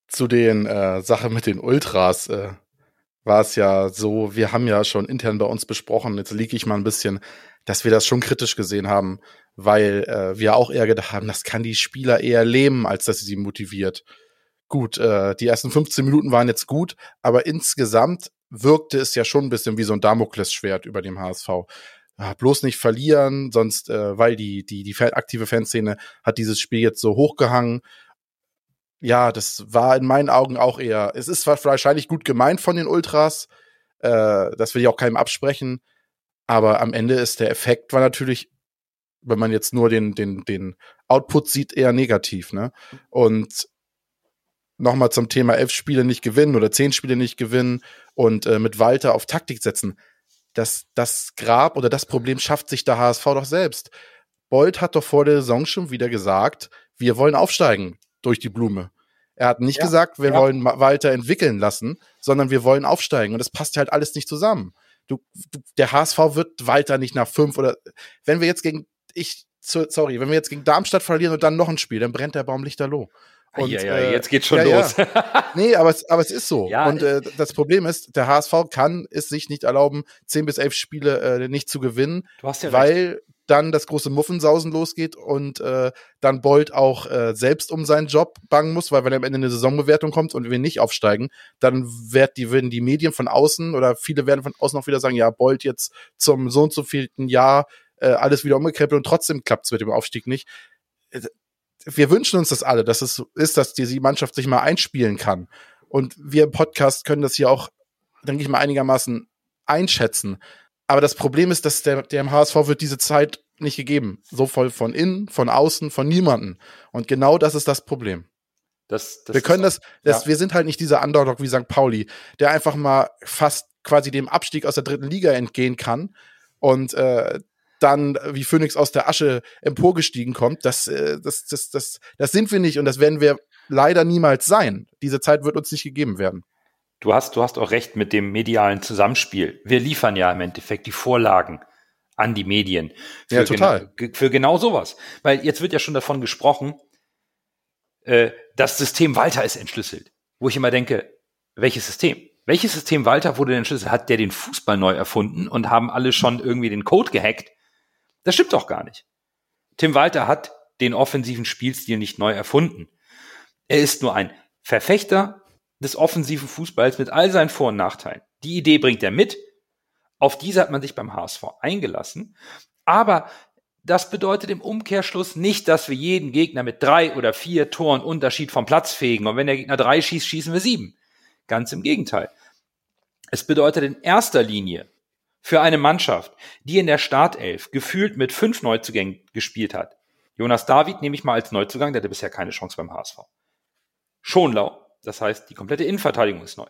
Zu den äh, Sachen mit den Ultras äh, war es ja so, wir haben ja schon intern bei uns besprochen, jetzt liege ich mal ein bisschen, dass wir das schon kritisch gesehen haben, weil äh, wir auch eher gedacht haben, das kann die Spieler eher lähmen, als dass sie sie motiviert. Gut, äh, die ersten 15 Minuten waren jetzt gut, aber insgesamt wirkte es ja schon ein bisschen wie so ein Damoklesschwert über dem HSV. Ja, bloß nicht verlieren, sonst, äh, weil die, die, die aktive Fanszene hat dieses Spiel jetzt so hochgehangen ja, das war in meinen Augen auch eher, es ist wahrscheinlich gut gemeint von den Ultras, äh, das will ich auch keinem absprechen, aber am Ende ist der Effekt war natürlich, wenn man jetzt nur den, den, den Output sieht, eher negativ, ne? Und nochmal zum Thema elf Spiele nicht gewinnen oder zehn Spiele nicht gewinnen und äh, mit Walter auf Taktik setzen. Das, das Grab oder das Problem schafft sich der HSV doch selbst. Bold hat doch vor der Saison schon wieder gesagt, wir wollen aufsteigen durch die Blume. Er hat nicht ja, gesagt, wir ja. wollen Walter entwickeln lassen, sondern wir wollen aufsteigen. Und das passt halt alles nicht zusammen. Du, du, der HSV wird Walter nicht nach fünf oder wenn wir jetzt gegen ich sorry, wenn wir jetzt gegen Darmstadt verlieren und dann noch ein Spiel, dann brennt der Baum lichterloh. Und, ja, ja, äh, jetzt geht's schon ja, los. Ja. nee, aber es, aber es ist so. Ja, und äh, das Problem ist, der HSV kann es sich nicht erlauben, zehn bis elf Spiele äh, nicht zu gewinnen, du hast ja weil recht dann das große Muffensausen losgeht und äh, dann Bolt auch äh, selbst um seinen Job bangen muss, weil wenn am Ende eine Saisonbewertung kommt und wir nicht aufsteigen, dann wird die, werden die Medien von außen oder viele werden von außen auch wieder sagen, ja, Bolt jetzt zum so und so vielten Jahr äh, alles wieder umgekrempelt und trotzdem klappt es mit dem Aufstieg nicht. Äh, wir wünschen uns das alle, dass es ist, dass die Mannschaft sich mal einspielen kann. Und wir im Podcast können das hier auch, denke ich mal, einigermaßen einschätzen. Aber das Problem ist, dass der, der HSV wird diese Zeit nicht gegeben. So voll von innen, von außen, von niemanden. Und genau das ist das Problem. Das, das wir können das, das ja. wir sind halt nicht dieser Underdog wie St. Pauli, der einfach mal fast quasi dem Abstieg aus der dritten Liga entgehen kann und äh, dann wie Phoenix aus der Asche emporgestiegen kommt. Das, äh, das, das, das, das sind wir nicht und das werden wir leider niemals sein. Diese Zeit wird uns nicht gegeben werden du hast, du hast auch recht mit dem medialen Zusammenspiel. Wir liefern ja im Endeffekt die Vorlagen an die Medien. Für ja, total. Genau, für genau sowas. Weil jetzt wird ja schon davon gesprochen, äh, das System Walter ist entschlüsselt. Wo ich immer denke, welches System? Welches System Walter wurde denn entschlüsselt? Hat der den Fußball neu erfunden und haben alle schon irgendwie den Code gehackt? Das stimmt doch gar nicht. Tim Walter hat den offensiven Spielstil nicht neu erfunden. Er ist nur ein Verfechter des offensiven Fußballs mit all seinen Vor- und Nachteilen. Die Idee bringt er mit. Auf diese hat man sich beim HSV eingelassen. Aber das bedeutet im Umkehrschluss nicht, dass wir jeden Gegner mit drei oder vier Toren Unterschied vom Platz fegen. Und wenn der Gegner drei schießt, schießen wir sieben. Ganz im Gegenteil. Es bedeutet in erster Linie für eine Mannschaft, die in der Startelf gefühlt mit fünf Neuzugängen gespielt hat. Jonas David nehme ich mal als Neuzugang, der hatte bisher keine Chance beim HSV. Schonlau, das heißt, die komplette Innenverteidigung ist neu.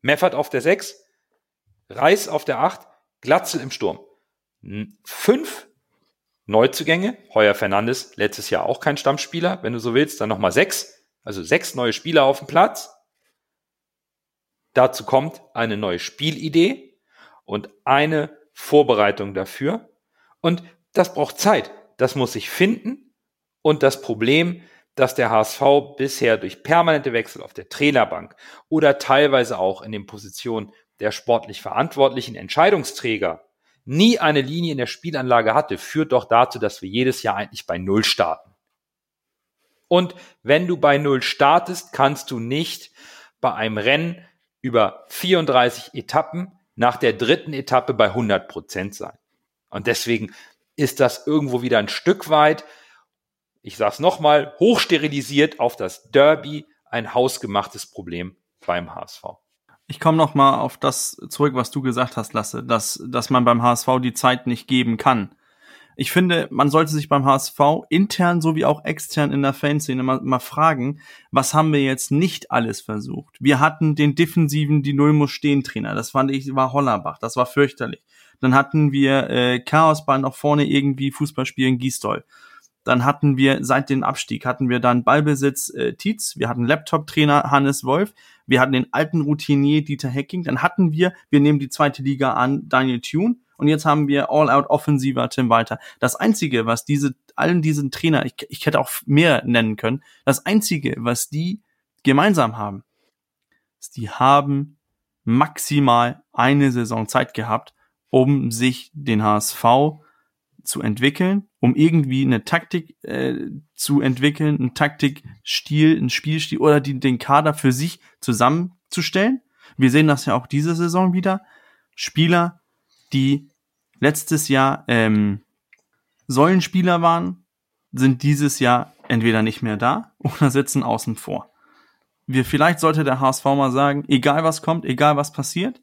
Meffert auf der 6, Reis auf der 8, Glatzel im Sturm. Fünf Neuzugänge. Heuer Fernandes, letztes Jahr auch kein Stammspieler. Wenn du so willst, dann nochmal sechs. Also sechs neue Spieler auf dem Platz. Dazu kommt eine neue Spielidee und eine Vorbereitung dafür. Und das braucht Zeit. Das muss sich finden. Und das Problem dass der HSV bisher durch permanente Wechsel auf der Trainerbank oder teilweise auch in den Positionen der sportlich verantwortlichen Entscheidungsträger nie eine Linie in der Spielanlage hatte, führt doch dazu, dass wir jedes Jahr eigentlich bei Null starten. Und wenn du bei Null startest, kannst du nicht bei einem Rennen über 34 Etappen nach der dritten Etappe bei 100 Prozent sein. Und deswegen ist das irgendwo wieder ein Stück weit ich sage es nochmal, hochsterilisiert auf das Derby ein hausgemachtes Problem beim HSV. Ich komme noch mal auf das zurück, was du gesagt hast, Lasse, dass, dass man beim HSV die Zeit nicht geben kann. Ich finde, man sollte sich beim HSV intern sowie auch extern in der Fanszene mal, mal fragen, was haben wir jetzt nicht alles versucht? Wir hatten den defensiven, die Null muss stehen Trainer. Das fand ich, war Hollerbach. Das war fürchterlich. Dann hatten wir äh, Chaosball noch vorne irgendwie Fußball spielen Gisdol. Dann hatten wir seit dem Abstieg hatten wir dann Ballbesitz äh, Tietz, wir hatten Laptop-Trainer Hannes Wolf, wir hatten den alten Routinier Dieter Hecking, dann hatten wir, wir nehmen die zweite Liga an, Daniel Thune und jetzt haben wir All-Out-Offensiver Tim Walter. Das Einzige, was diese, allen diesen Trainer, ich, ich hätte auch mehr nennen können, das Einzige, was die gemeinsam haben, ist, die haben maximal eine Saison Zeit gehabt, um sich den HSV zu entwickeln, um irgendwie eine Taktik äh, zu entwickeln, ein Taktikstil, ein Spielstil oder die, den Kader für sich zusammenzustellen. Wir sehen das ja auch diese Saison wieder. Spieler, die letztes Jahr ähm, Säulenspieler waren, sind dieses Jahr entweder nicht mehr da oder sitzen außen vor. Wir vielleicht sollte der HSV mal sagen, egal was kommt, egal was passiert,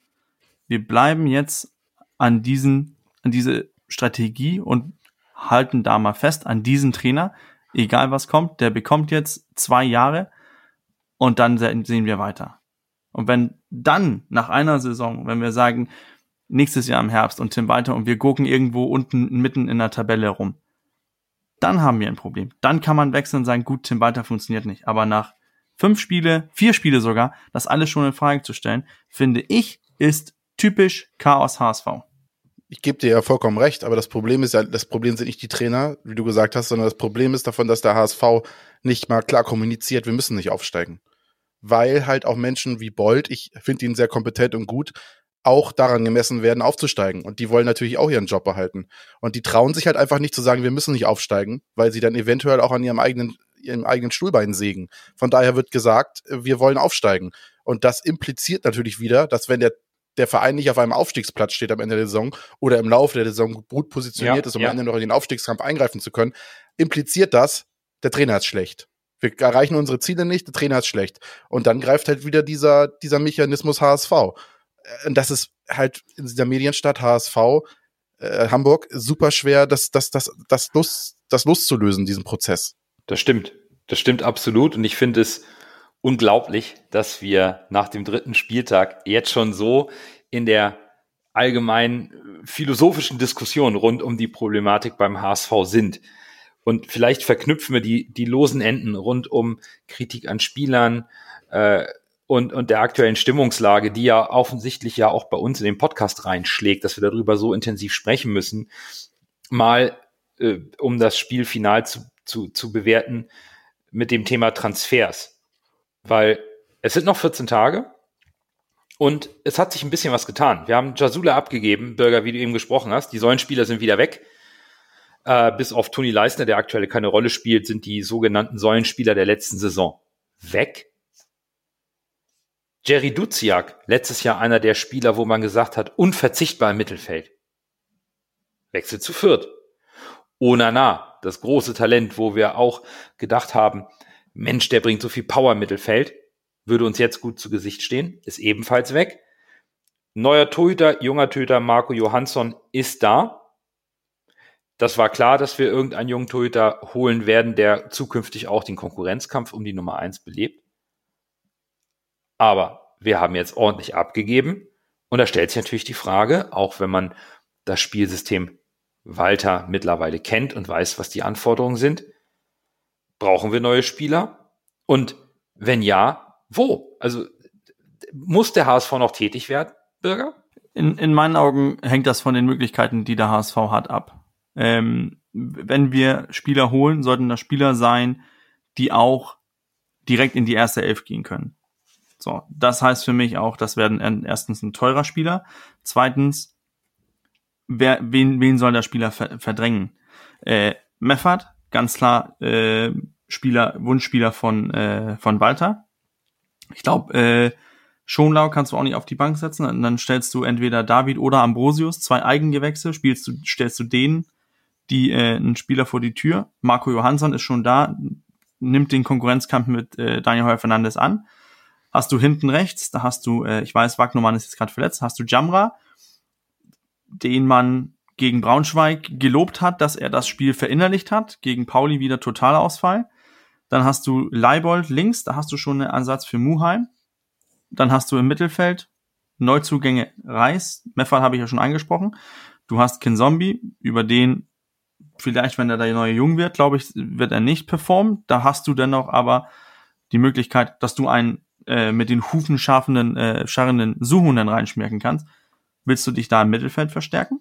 wir bleiben jetzt an diesen an diese Strategie und halten da mal fest an diesen Trainer, egal was kommt, der bekommt jetzt zwei Jahre und dann sehen wir weiter. Und wenn dann nach einer Saison, wenn wir sagen, nächstes Jahr im Herbst und Tim weiter und wir gucken irgendwo unten mitten in der Tabelle rum, dann haben wir ein Problem. Dann kann man wechseln und sagen, gut, Tim Walter funktioniert nicht. Aber nach fünf Spiele, vier Spiele sogar, das alles schon in Frage zu stellen, finde ich, ist typisch Chaos HSV ich gebe dir ja vollkommen recht, aber das Problem ist ja, das Problem sind nicht die Trainer, wie du gesagt hast, sondern das Problem ist davon, dass der HSV nicht mal klar kommuniziert, wir müssen nicht aufsteigen. Weil halt auch Menschen wie Bold, ich finde ihn sehr kompetent und gut, auch daran gemessen werden, aufzusteigen. Und die wollen natürlich auch ihren Job behalten. Und die trauen sich halt einfach nicht zu sagen, wir müssen nicht aufsteigen, weil sie dann eventuell auch an ihrem eigenen, ihrem eigenen Stuhlbein sägen. Von daher wird gesagt, wir wollen aufsteigen. Und das impliziert natürlich wieder, dass wenn der der Verein nicht auf einem Aufstiegsplatz steht am Ende der Saison oder im Laufe der Saison gut positioniert ja, ist, um ja. am Ende noch in den Aufstiegskampf eingreifen zu können, impliziert das, der Trainer ist schlecht. Wir erreichen unsere Ziele nicht, der Trainer ist schlecht. Und dann greift halt wieder dieser, dieser Mechanismus HSV. Und das ist halt in dieser Medienstadt HSV, äh, Hamburg, super schwer, das, das, das, das, Lust, das loszulösen, diesen Prozess. Das stimmt. Das stimmt absolut. Und ich finde es unglaublich, dass wir nach dem dritten Spieltag jetzt schon so in der allgemeinen philosophischen Diskussion rund um die Problematik beim HSV sind. Und vielleicht verknüpfen wir die, die losen Enden rund um Kritik an Spielern äh, und, und der aktuellen Stimmungslage, die ja offensichtlich ja auch bei uns in den Podcast reinschlägt, dass wir darüber so intensiv sprechen müssen, mal äh, um das Spiel final zu, zu, zu bewerten mit dem Thema Transfers. Weil es sind noch 14 Tage und es hat sich ein bisschen was getan. Wir haben Jasula abgegeben, Bürger, wie du eben gesprochen hast. Die Säulenspieler sind wieder weg. Äh, bis auf Toni Leisner, der aktuell keine Rolle spielt, sind die sogenannten Säulenspieler der letzten Saison weg. Jerry Duziak, letztes Jahr einer der Spieler, wo man gesagt hat, unverzichtbar im Mittelfeld. Wechsel zu Fürth. Onana, das große Talent, wo wir auch gedacht haben, Mensch, der bringt so viel Power im Mittelfeld, würde uns jetzt gut zu Gesicht stehen, ist ebenfalls weg. Neuer Torhüter, junger Torhüter Marco Johansson ist da. Das war klar, dass wir irgendeinen jungen Torhüter holen werden, der zukünftig auch den Konkurrenzkampf um die Nummer eins belebt. Aber wir haben jetzt ordentlich abgegeben. Und da stellt sich natürlich die Frage, auch wenn man das Spielsystem Walter mittlerweile kennt und weiß, was die Anforderungen sind, Brauchen wir neue Spieler? Und wenn ja, wo? Also muss der HSV noch tätig werden, Bürger? In, in meinen Augen hängt das von den Möglichkeiten, die der HSV hat, ab. Ähm, wenn wir Spieler holen, sollten das Spieler sein, die auch direkt in die erste Elf gehen können. So, das heißt für mich auch, das werden erstens ein teurer Spieler, zweitens, wer, wen, wen soll der Spieler verdrängen? Äh, Meffert, ganz klar äh, Spieler, Wunschspieler von, äh, von Walter. Ich glaube, äh, Schonlau kannst du auch nicht auf die Bank setzen. Und dann stellst du entweder David oder Ambrosius, zwei Eigengewächse, spielst du, stellst du denen die äh, einen Spieler vor die Tür. Marco Johansson ist schon da, nimmt den Konkurrenzkampf mit äh, Daniel Heuer Fernandes an. Hast du hinten rechts, da hast du, äh, ich weiß, Wagnermann ist jetzt gerade verletzt, hast du Jamra, den man gegen Braunschweig gelobt hat, dass er das Spiel verinnerlicht hat. Gegen Pauli wieder totaler Ausfall. Dann hast du Leibold links, da hast du schon einen Ansatz für Muheim. Dann hast du im Mittelfeld Neuzugänge Reis, Meffert habe ich ja schon angesprochen. Du hast Kinzombie, über den vielleicht, wenn er da neue Jung wird, glaube ich, wird er nicht performen. Da hast du dennoch aber die Möglichkeit, dass du einen äh, mit den Hufen scharfenden, äh, scharrenden Suhunden reinschmerken kannst. Willst du dich da im Mittelfeld verstärken?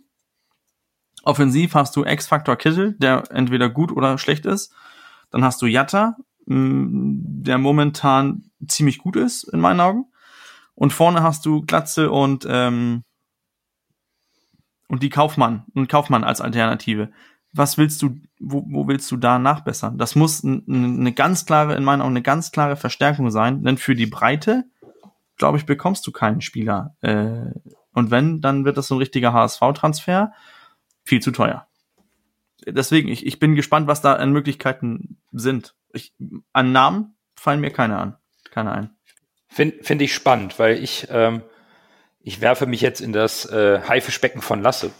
Offensiv hast du X-Factor Kittel, der entweder gut oder schlecht ist. Dann hast du Jatta, der momentan ziemlich gut ist, in meinen Augen. Und vorne hast du Glatze und, ähm, und die Kaufmann und Kaufmann als Alternative. Was willst du, wo, wo willst du da nachbessern? Das muss eine ganz klare, in meinen Augen, eine ganz klare Verstärkung sein, denn für die Breite, glaube ich, bekommst du keinen Spieler. Äh, und wenn, dann wird das so ein richtiger HSV-Transfer. Viel zu teuer deswegen, ich, ich bin gespannt, was da an Möglichkeiten sind. Ich, an Namen fallen mir keine an. Keine ein. Finde find ich spannend, weil ich, ähm, ich werfe mich jetzt in das äh, Haifischbecken von Lasse.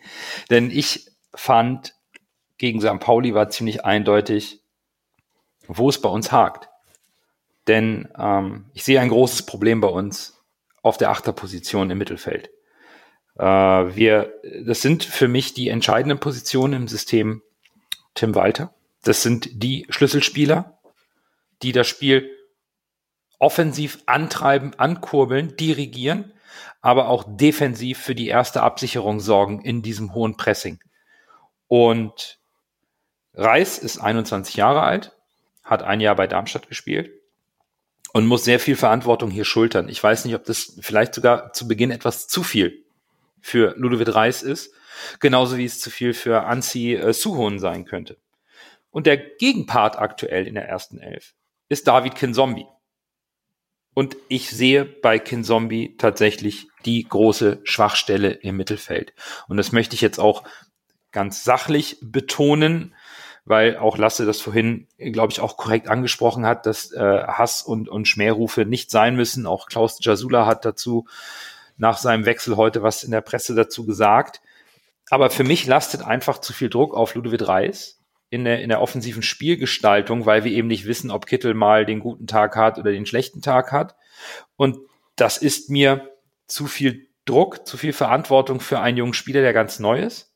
Denn ich fand, gegen St. Pauli war ziemlich eindeutig, wo es bei uns hakt. Denn ähm, ich sehe ein großes Problem bei uns auf der Achterposition im Mittelfeld. Äh, wir, das sind für mich die entscheidenden Positionen im System Tim Walter. Das sind die Schlüsselspieler, die das Spiel offensiv antreiben, ankurbeln, dirigieren, aber auch defensiv für die erste Absicherung sorgen in diesem hohen Pressing. Und Reis ist 21 Jahre alt, hat ein Jahr bei Darmstadt gespielt und muss sehr viel Verantwortung hier schultern. Ich weiß nicht, ob das vielleicht sogar zu Beginn etwas zu viel für Ludovic Reis ist, genauso wie es zu viel für Anzi äh, Suhon sein könnte. Und der Gegenpart aktuell in der ersten Elf ist David Kinzombie. Und ich sehe bei Kinzombie tatsächlich die große Schwachstelle im Mittelfeld. Und das möchte ich jetzt auch ganz sachlich betonen, weil auch Lasse das vorhin, glaube ich, auch korrekt angesprochen hat, dass äh, Hass und, und Schmährufe nicht sein müssen. Auch Klaus Jasula hat dazu nach seinem Wechsel heute was in der Presse dazu gesagt. Aber für mich lastet einfach zu viel Druck auf Ludovic Reis in der, in der offensiven Spielgestaltung, weil wir eben nicht wissen, ob Kittel mal den guten Tag hat oder den schlechten Tag hat. Und das ist mir zu viel Druck, zu viel Verantwortung für einen jungen Spieler, der ganz neu ist.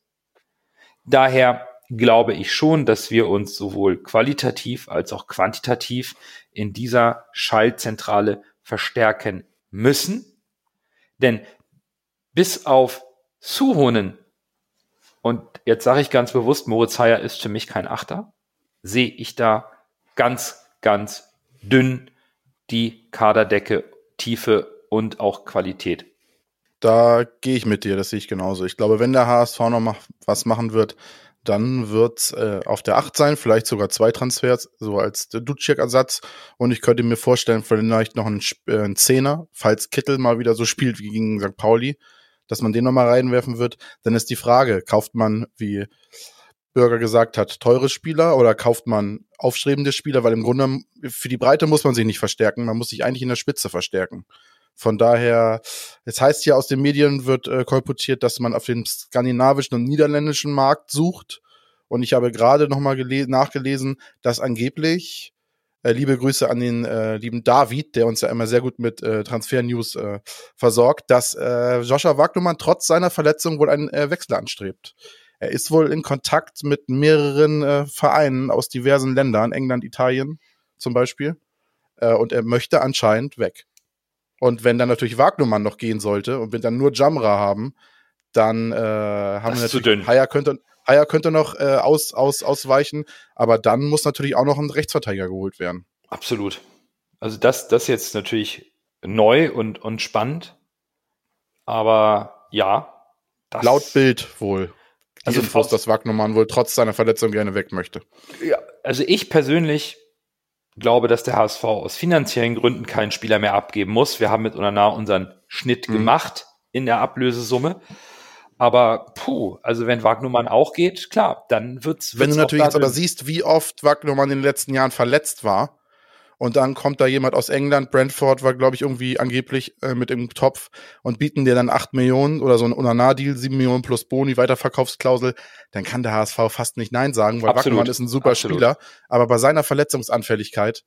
Daher glaube ich schon, dass wir uns sowohl qualitativ als auch quantitativ in dieser Schaltzentrale verstärken müssen. Denn bis auf Suhonen, und jetzt sage ich ganz bewusst, Moritz Heyer ist für mich kein Achter, sehe ich da ganz, ganz dünn die Kaderdecke, Tiefe und auch Qualität. Da gehe ich mit dir, das sehe ich genauso. Ich glaube, wenn der HSV noch was machen wird, dann wird äh, auf der 8 sein, vielleicht sogar zwei Transfers, so als Duciak-Ersatz. Und ich könnte mir vorstellen, vielleicht noch einen, äh, Zehner, falls Kittel mal wieder so spielt wie gegen St. Pauli, dass man den nochmal reinwerfen wird. Dann ist die Frage, kauft man, wie Bürger gesagt hat, teure Spieler oder kauft man aufstrebende Spieler? Weil im Grunde für die Breite muss man sich nicht verstärken, man muss sich eigentlich in der Spitze verstärken. Von daher, es heißt ja aus den Medien wird äh, kolportiert, dass man auf dem skandinavischen und niederländischen Markt sucht. Und ich habe gerade nochmal nachgelesen, dass angeblich, äh, liebe Grüße an den äh, lieben David, der uns ja immer sehr gut mit äh, Transfer-News äh, versorgt, dass äh, Joshua Wagnermann trotz seiner Verletzung wohl einen äh, Wechsel anstrebt. Er ist wohl in Kontakt mit mehreren äh, Vereinen aus diversen Ländern, England, Italien zum Beispiel. Äh, und er möchte anscheinend weg. Und wenn dann natürlich Wagnumann noch gehen sollte und wir dann nur Jamra haben, Dann äh, haben Das wir natürlich. Haier könnte Haier könnte noch äh, aus, aus, ausweichen, aber dann muss natürlich auch noch ein Rechtsverteidiger geholt werden. Absolut. Also das, das jetzt natürlich neu und, und spannend. Aber ja. Das, Laut Bild wohl. Die Also Infos, dass Wagnermann wohl trotz seiner Verletzung gerne weg möchte. Ja, also ich persönlich glaube, dass der HSV aus finanziellen Gründen keinen Spieler mehr abgeben muss. Wir haben mit Unana unseren Schnitt Mhm. gemacht in der Ablösesumme. Aber puh, also wenn Wagnumann auch geht, klar, dann wird's. Wenn wird's du auch natürlich jetzt aber siehst, wie oft Wagnermann in den letzten Jahren verletzt war und dann kommt da jemand aus England, Brentford war, glaube ich, irgendwie angeblich äh, mit im Topf und bieten dir dann 8 Millionen oder so ein Unana-Deal, 7 Millionen plus Boni, Weiterverkaufsklausel, dann kann der HSV fast nicht Nein sagen, weil Absolut. Wagnermann ist ein super Absolut. Spieler, aber bei seiner Verletzungsanfälligkeit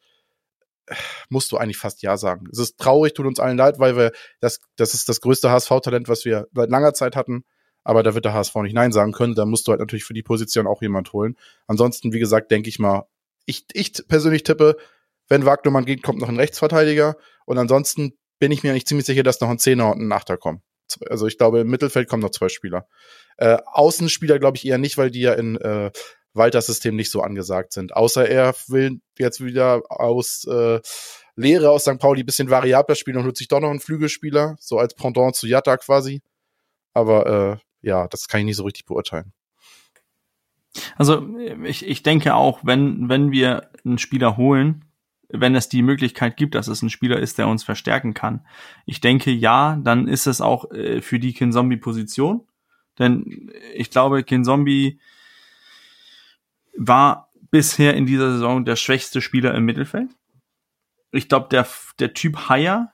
äh, musst du eigentlich fast Ja sagen. Es ist traurig, tut uns allen leid, weil wir das, das ist das größte HSV-Talent, was wir seit langer Zeit hatten. Aber da wird der HSV nicht Nein sagen können. Da musst du halt natürlich für die Position auch jemand holen. Ansonsten, wie gesagt, denke ich mal, ich, ich persönlich tippe, wenn Wagnermann geht, kommt noch ein Rechtsverteidiger. Und ansonsten bin ich mir eigentlich ziemlich sicher, dass noch ein Zehner und ein Achter kommen. Also ich glaube, im Mittelfeld kommen noch zwei Spieler. Äh, Außenspieler glaube ich eher nicht, weil die ja in äh, Walters System nicht so angesagt sind. Außer er will jetzt wieder aus äh, Lehre aus St. Pauli ein bisschen variabler spielen und holt sich doch noch einen Flügelspieler, so als Pendant zu Jatta quasi. Aber äh, ja, das kann ich nicht so richtig beurteilen. Also ich, ich denke auch, wenn, wenn wir einen Spieler holen, wenn es die Möglichkeit gibt, dass es ein Spieler ist, der uns verstärken kann. Ich denke, ja, dann ist es auch äh, für die Kinzombie-Position. Denn ich glaube, Kinzombie war bisher in dieser Saison der schwächste Spieler im Mittelfeld. Ich glaube, der, der Typ Haier,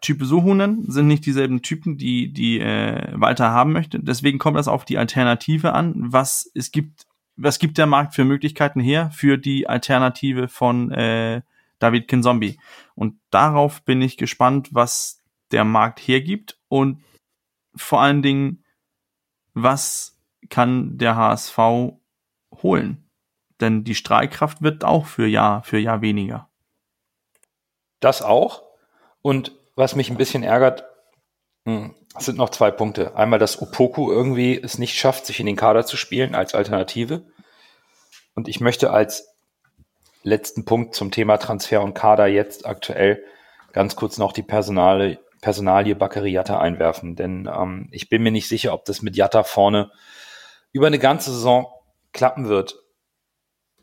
Typ Suhunen sind nicht dieselben Typen, die, die äh, Walter haben möchte. Deswegen kommt das auf die Alternative an. Was es gibt, was gibt der Markt für Möglichkeiten her für die Alternative von äh, David Kinzombie? Und darauf bin ich gespannt, was der Markt hergibt und vor allen Dingen, was kann der HSV holen? Denn die Strahlkraft wird auch für Jahr für Jahr weniger. Das auch. Und was mich ein bisschen ärgert, hm, sind noch zwei Punkte. Einmal, dass Opoku irgendwie es nicht schafft, sich in den Kader zu spielen als Alternative. Und ich möchte als letzten Punkt zum Thema Transfer und Kader jetzt aktuell ganz kurz noch die Personale, Personalie Bakary Jatta einwerfen. Denn ähm, ich bin mir nicht sicher, ob das mit Jatta vorne über eine ganze Saison klappen wird.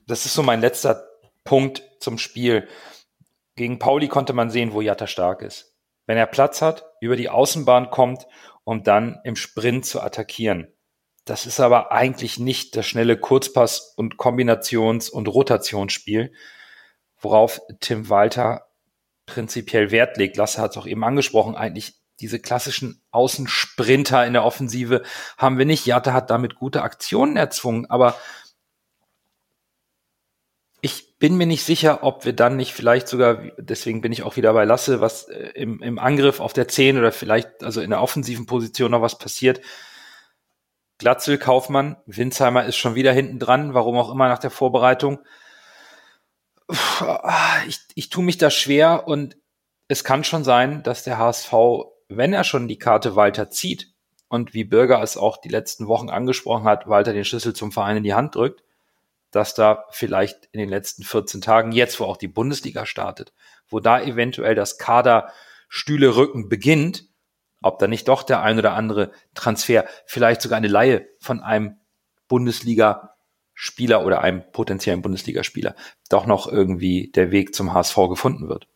Das ist so mein letzter Punkt zum Spiel. Gegen Pauli konnte man sehen, wo Jatta stark ist. Wenn er Platz hat, über die Außenbahn kommt, um dann im Sprint zu attackieren. Das ist aber eigentlich nicht das schnelle Kurzpass- und Kombinations- und Rotationsspiel, worauf Tim Walter prinzipiell Wert legt. Lasse hat es auch eben angesprochen, eigentlich diese klassischen Außensprinter in der Offensive haben wir nicht. Jatta hat damit gute Aktionen erzwungen, aber ich bin mir nicht sicher, ob wir dann nicht vielleicht sogar, deswegen bin ich auch wieder bei Lasse, was äh, im, im Angriff auf der 10 oder vielleicht also in der offensiven Position noch was passiert. Glatzel, Kaufmann, Winsheimer ist schon wieder hinten dran, warum auch immer nach der Vorbereitung. Ich, ich tue mich da schwer und es kann schon sein, dass der HSV, wenn er schon die Karte Walter zieht und wie Bürger es auch die letzten Wochen angesprochen hat, Walter den Schlüssel zum Verein in die Hand drückt, dass da vielleicht in den letzten 14 Tagen, jetzt wo auch die Bundesliga startet, wo da eventuell das Kader Stühle rücken beginnt, ob da nicht doch der ein oder andere Transfer, vielleicht sogar eine Laie von einem Bundesliga-Spieler oder einem potenziellen Bundesligaspieler doch noch irgendwie der Weg zum HSV gefunden wird.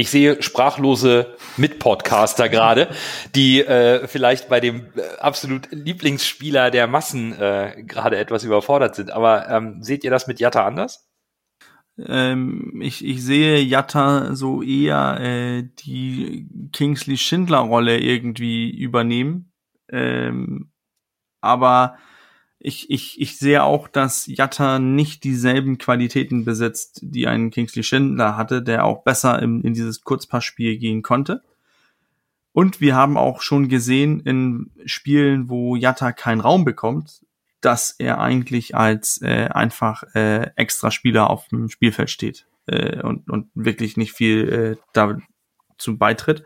Ich sehe sprachlose Mitpodcaster gerade, die äh, vielleicht bei dem äh, absolut Lieblingsspieler der Massen äh, gerade etwas überfordert sind. Aber ähm, seht ihr das mit Jatta anders? Ähm, ich, ich sehe Jatta so eher äh, die Kingsley Schindler-Rolle irgendwie übernehmen. Ähm, aber ich, ich, ich sehe auch, dass Jatta nicht dieselben Qualitäten besitzt, die ein Kingsley Schindler hatte, der auch besser im, in dieses Kurzpassspiel gehen konnte. Und wir haben auch schon gesehen in Spielen, wo Jatta keinen Raum bekommt, dass er eigentlich als äh, einfach äh, extra Spieler auf dem Spielfeld steht äh, und, und wirklich nicht viel äh, dazu beitritt.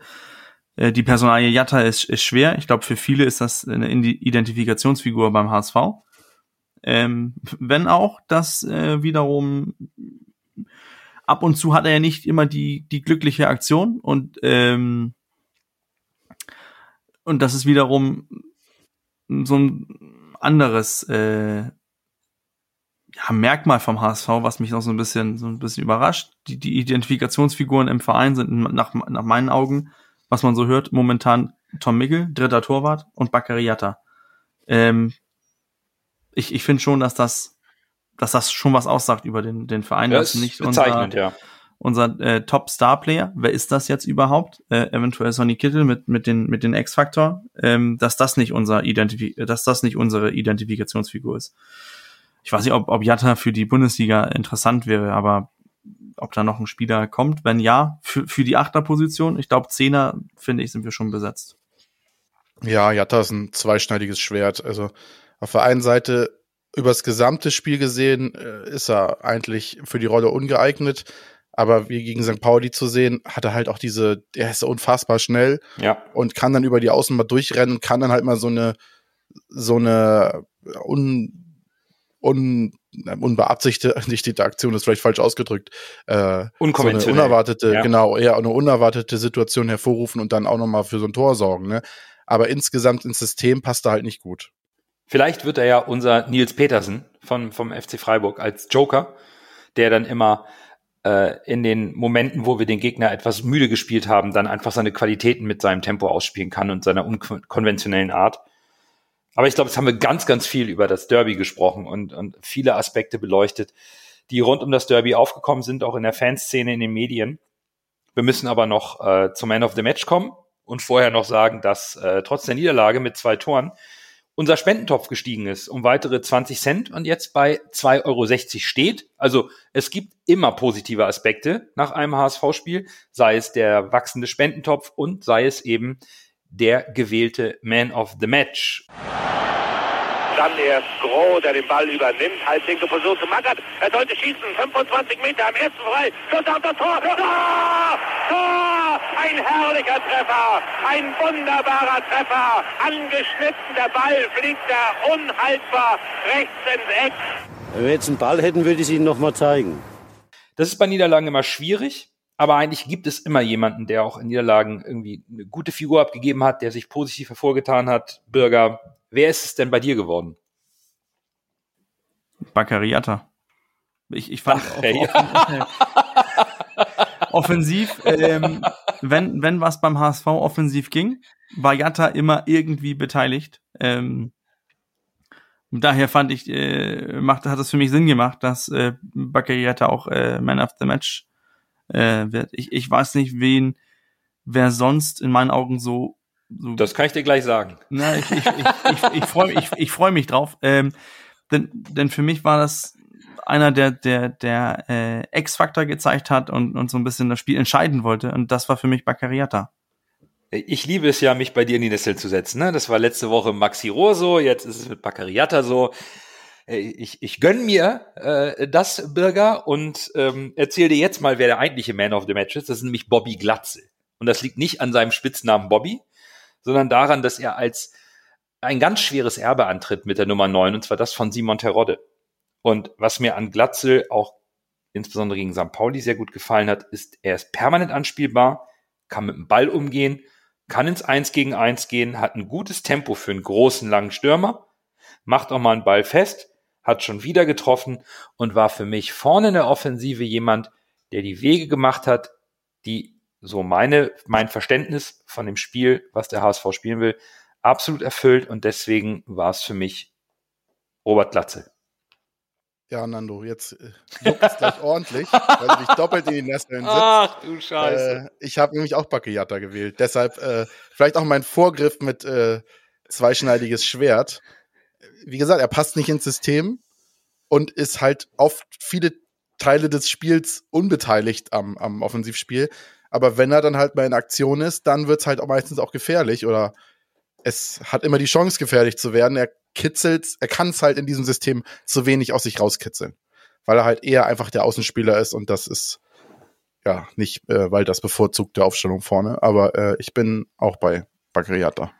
Äh, die Personalie Jatta ist, ist schwer. Ich glaube, für viele ist das eine Identifikationsfigur beim HSV. Ähm, wenn auch, das äh, wiederum ab und zu hat er ja nicht immer die, die glückliche Aktion und ähm, und das ist wiederum so ein anderes äh, ja, Merkmal vom HSV, was mich auch so ein bisschen so ein bisschen überrascht. Die, die Identifikationsfiguren im Verein sind nach, nach meinen Augen, was man so hört, momentan Tom Mickel, dritter Torwart und Baccariata. Ähm, ich ich finde schon, dass das dass das schon was aussagt über den den Verein, Ja, dass ist nicht unser ja. Unser äh, Top-Star-Player, wer ist das jetzt überhaupt? Äh, eventuell Sonny Kittel mit mit den mit den X-Faktor, ähm, dass das nicht unser Identifi dass das nicht unsere Identifikationsfigur ist. Ich weiß nicht, ob, ob Jatta für die Bundesliga interessant wäre, aber ob da noch ein Spieler kommt, wenn ja, für, für die Achterposition, ich glaube Zehner, finde ich, sind wir schon besetzt. Ja, Jatta ist ein zweischneidiges Schwert. Also auf der einen Seite übers gesamte Spiel gesehen äh, ist er eigentlich für die Rolle ungeeignet. Aber wie gegen St. Pauli zu sehen, hat er halt auch diese, er ist unfassbar schnell Ja. und kann dann über die Außen mal durchrennen kann dann halt mal so eine, so eine un, un, unbeabsichtigte Aktion ist vielleicht falsch ausgedrückt, äh, so eine Unkonventionell. unerwartete, Ja. genau, eher eine unerwartete Situation hervorrufen und dann auch nochmal für so ein Tor sorgen, ne? Aber insgesamt ins System passt er halt nicht gut. Vielleicht wird er ja unser Nils Petersen von, vom FC Freiburg als Joker, der dann immer äh, in den Momenten, wo wir den Gegner etwas müde gespielt haben, dann einfach seine Qualitäten mit seinem Tempo ausspielen kann und seiner unkonventionellen Art. Aber ich glaube, jetzt haben wir ganz, ganz viel über das Derby gesprochen und, und viele Aspekte beleuchtet, die rund um das Derby aufgekommen sind, auch in der Fanszene, in den Medien. Wir müssen aber noch äh, zum Man of the Match kommen und vorher noch sagen, dass äh, trotz der Niederlage mit zwei Toren unser Spendentopf gestiegen ist um weitere 20 Cent und jetzt bei 2,60 Euro steht. Also es gibt immer positive Aspekte nach einem HSV-Spiel, sei es der wachsende Spendentopf und sei es eben der gewählte Man of the Match. Dann erst Groh, der den Ball übernimmt. Halblinke Position zu Magath. Er sollte schießen. 25 Meter am ersten frei. Schuss auf das Tor. Tor! Tor! Ein herrlicher Treffer. Ein wunderbarer Treffer. Angeschnitten. Der Ball fliegt da unhaltbar rechts ins Eck. Wenn wir jetzt einen Ball hätten, würde ich es Ihnen nochmal zeigen. Das ist bei Niederlagen immer schwierig, aber eigentlich gibt es immer jemanden, der auch in Niederlagen irgendwie eine gute Figur abgegeben hat, der sich positiv hervorgetan hat. Bürger, wer ist es denn bei dir geworden? Baccariata. Ich, ich fand Ach, auch ey. offen, offensiv, ähm, wenn, wenn was beim HSV offensiv ging, war Jatta immer irgendwie beteiligt. Ähm, daher fand ich, äh, macht, hat es für mich Sinn gemacht, dass äh, Baccariata auch äh, Man of the Match äh, wird. Ich, ich weiß nicht, wen, wer sonst in meinen Augen so, so Das kann ich dir gleich sagen. na, ich, ich, ich, ich, freue ich, ich freu mich drauf. Ähm, denn, denn für mich war das einer, der, der, der äh, X-Faktor gezeigt hat und, und so ein bisschen das Spiel entscheiden wollte. Und das war für mich Baccariata. Ich liebe es ja, mich bei dir in die Nessel zu setzen. Ne? Das war letzte Woche Maxi Rohr so, jetzt ist es mit Baccariata so. Äh, Ich, ich gönn mir äh, das, Bürger, und ähm, erzähl dir jetzt mal, wer der eigentliche Man of the Match ist. Das ist nämlich Bobby Glatzel. Und das liegt nicht an seinem Spitznamen Bobby, sondern daran, dass er als ein ganz schweres Erbe antritt mit der Nummer 9, und zwar das von Simon Terodde. Und was mir an Glatzel auch insbesondere gegen St. Pauli sehr gut gefallen hat, ist, er ist permanent anspielbar, kann mit dem Ball umgehen, kann ins Eins gegen Eins gehen, hat ein gutes Tempo für einen großen, langen Stürmer, macht auch mal einen Ball fest, hat schon wieder getroffen und war für mich vorne in der Offensive jemand, der die Wege gemacht hat, die so meine, mein Verständnis von dem Spiel, was der HSV spielen will, absolut erfüllt und deswegen war es für mich Robert Glatze. Ja, Nando, jetzt äh, juckt es gleich ordentlich, weil du dich doppelt in die Nesseln sitzt. Ach du Scheiße. Äh, ich habe nämlich auch Baccariata gewählt. Deshalb äh, vielleicht auch mein Vorgriff mit äh, zweischneidiges Schwert. Wie gesagt, er passt nicht ins System und ist halt oft viele Teile des Spiels unbeteiligt am, am Offensivspiel. Aber wenn er dann halt mal in Aktion ist, dann wird's halt auch meistens auch gefährlich oder es hat immer die Chance, gefährlich zu werden. Er kitzelt, er kann es halt in diesem System zu wenig aus sich rauskitzeln. Weil er halt eher einfach der Außenspieler ist und das ist ja, nicht äh, weil das bevorzugte Aufstellung vorne, aber äh, ich bin auch bei Bagriata.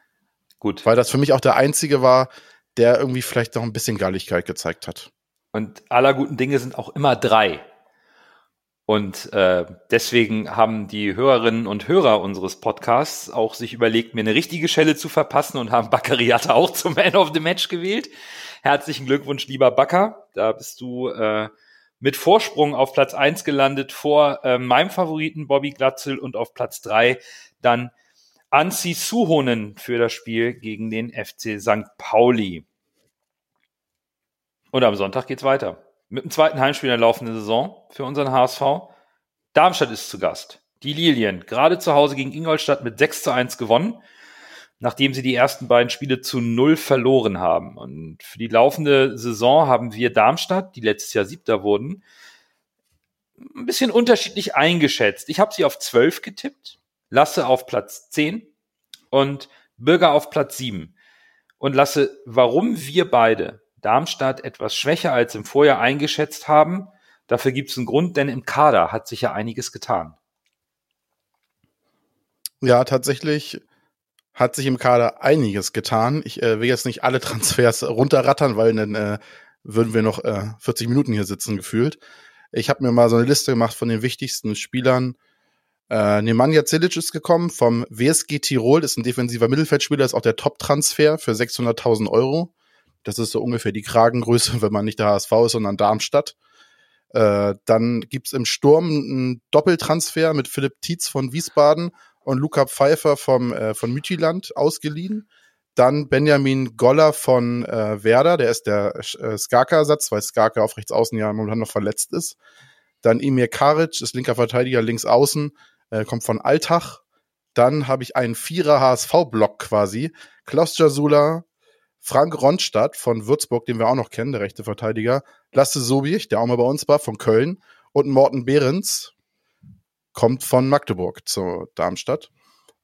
Gut. Weil das für mich auch der einzige war, der irgendwie vielleicht noch ein bisschen Galligkeit gezeigt hat. Und aller guten Dinge sind auch immer drei. Und äh, deswegen haben die Hörerinnen und Hörer unseres Podcasts auch sich überlegt, mir eine richtige Schelle zu verpassen und haben Baccariata auch zum Man of the Match gewählt. Herzlichen Glückwunsch, lieber Backer. Da bist du äh, mit Vorsprung auf Platz eins gelandet vor äh, meinem Favoriten Bobby Glatzel und auf Platz drei dann Anzi Suhonen für das Spiel gegen den FC St. Pauli. Und am Sonntag geht's weiter mit dem zweiten Heimspiel in der laufenden Saison für unseren HSV. Darmstadt ist zu Gast. Die Lilien, gerade zu Hause gegen Ingolstadt mit 6 zu 1 gewonnen, nachdem sie die ersten beiden Spiele zu null verloren haben. Und für die laufende Saison haben wir Darmstadt, die letztes Jahr siebter wurden, ein bisschen unterschiedlich eingeschätzt. Ich habe sie auf 12 getippt, Lasse auf Platz 10 und Bürger auf Platz 7. Und Lasse, warum wir beide Darmstadt etwas schwächer als im Vorjahr eingeschätzt haben. Dafür gibt es einen Grund, denn im Kader hat sich ja einiges getan. Ja, tatsächlich hat sich im Kader einiges getan. Ich äh, will jetzt nicht alle Transfers runterrattern, weil dann äh, würden wir noch äh, 40 Minuten hier sitzen gefühlt. Ich habe mir mal so eine Liste gemacht von den wichtigsten Spielern. Äh, Nemanja Cilic ist gekommen vom WSG Tirol, ist ein defensiver Mittelfeldspieler, ist auch der Top-Transfer für 600.000 Euro. Das ist so ungefähr die Kragengröße, wenn man nicht der HSV ist, sondern Darmstadt. Äh, dann gibt's im Sturm einen Doppeltransfer mit Philipp Tietz von Wiesbaden und Luca Pfeiffer vom, äh, von Mütiland ausgeliehen. Dann Benjamin Goller von äh, Werder, der ist der äh, Skaka-Ersatz, weil Skaka auf rechts außen ja momentan noch verletzt ist. Dann Emir Karic, ist linker Verteidiger links außen, äh, kommt von Altach. Dann habe ich einen Vierer HSV-Block quasi. Klaus Jasula, Frank Ronstadt von Würzburg, den wir auch noch kennen, der rechte Verteidiger, Lasse Sobich, der auch mal bei uns war, von Köln und Morten Behrens kommt von Magdeburg zu Darmstadt.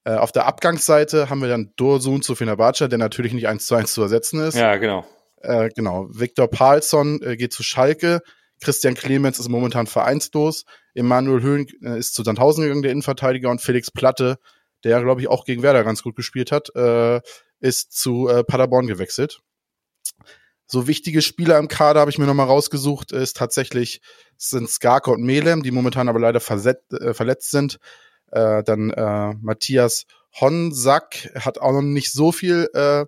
Äh, auf der Abgangsseite haben wir dann Dursun zu Fenerbahce, der natürlich nicht eins zu eins zu ersetzen ist. Ja, genau. Äh, genau. Viktor Palsson äh, geht zu Schalke. Christian Clemens ist momentan vereinslos. Emanuel Höhn äh, ist zu Sandhausen gegangen, der Innenverteidiger. Und Felix Platte, der, glaube ich, auch gegen Werder ganz gut gespielt hat, äh, ist zu äh, Paderborn gewechselt. So wichtige Spieler im Kader habe ich mir nochmal rausgesucht, ist tatsächlich sind Skarke und Melem, die momentan aber leider versetzt, äh, verletzt sind. Äh, dann äh, Matthias Honsack hat auch noch nicht so viel äh,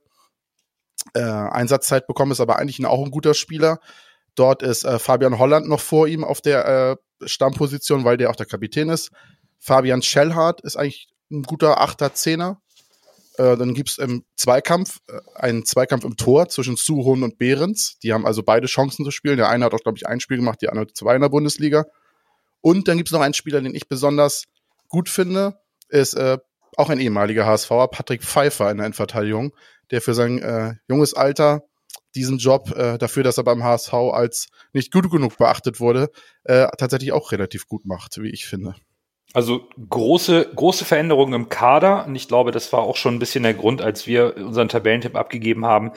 äh, Einsatzzeit bekommen, ist aber eigentlich auch ein guter Spieler. Dort ist äh, Fabian Holland noch vor ihm auf der äh, Stammposition, weil der auch der Kapitän ist. Fabian Schellhardt ist eigentlich ein guter Achter, Zehner. Äh, dann gibt's im Zweikampf äh, einen Zweikampf im Tor zwischen Suhon und Behrens. Die haben also beide Chancen zu spielen. Der eine hat auch, glaube ich, ein Spiel gemacht, die andere zwei in der Bundesliga. Und dann gibt's noch einen Spieler, den ich besonders gut finde, ist äh, auch ein ehemaliger HSVer, Patrick Pfeiffer in der Endverteidigung, der für sein äh, junges Alter diesen Job äh, dafür, dass er beim HSV als nicht gut genug beachtet wurde, äh, tatsächlich auch relativ gut macht, wie ich finde. Also große, große Veränderungen im Kader. Und ich glaube, das war auch schon ein bisschen der Grund, als wir unseren Tabellentipp abgegeben haben,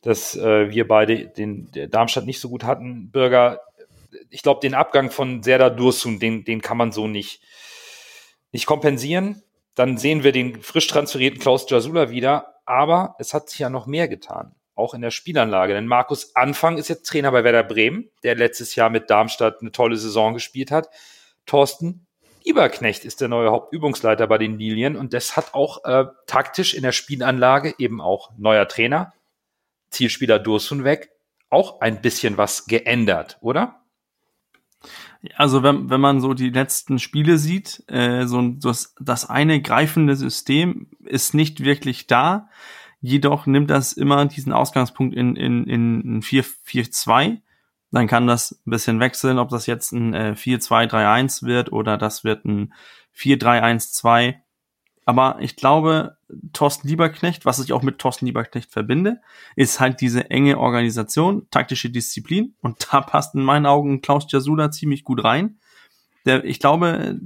dass äh, wir beide den der Darmstadt nicht so gut hatten. Bürger, ich glaube, den Abgang von Serdar Dursun, den, den kann man so nicht, nicht kompensieren. Dann sehen wir den frisch transferierten Klaus Jasula wieder. Aber es hat sich ja noch mehr getan. Auch in der Spielanlage. Denn Markus Anfang ist jetzt Trainer bei Werder Bremen, der letztes Jahr mit Darmstadt eine tolle Saison gespielt hat. Thorsten Lieberknecht ist der neue Hauptübungsleiter bei den Lilien und das hat auch äh, taktisch in der Spielanlage eben auch neuer Trainer, Zielspieler Dursun weg, auch ein bisschen was geändert, oder? Also wenn, wenn man so die letzten Spiele sieht, äh, so das, das eine greifende System ist nicht wirklich da. Jedoch nimmt das immer diesen Ausgangspunkt in, in, in 4-4-2 dann kann das ein bisschen wechseln, ob das jetzt ein äh, 4-2-3-1 wird oder das wird ein 4-3-1-2. Aber ich glaube, Thorsten Lieberknecht, was ich auch mit Thorsten Lieberknecht verbinde, ist halt diese enge Organisation, taktische Disziplin. Und da passt in meinen Augen Klaus Jasula ziemlich gut rein. Der, ich glaube,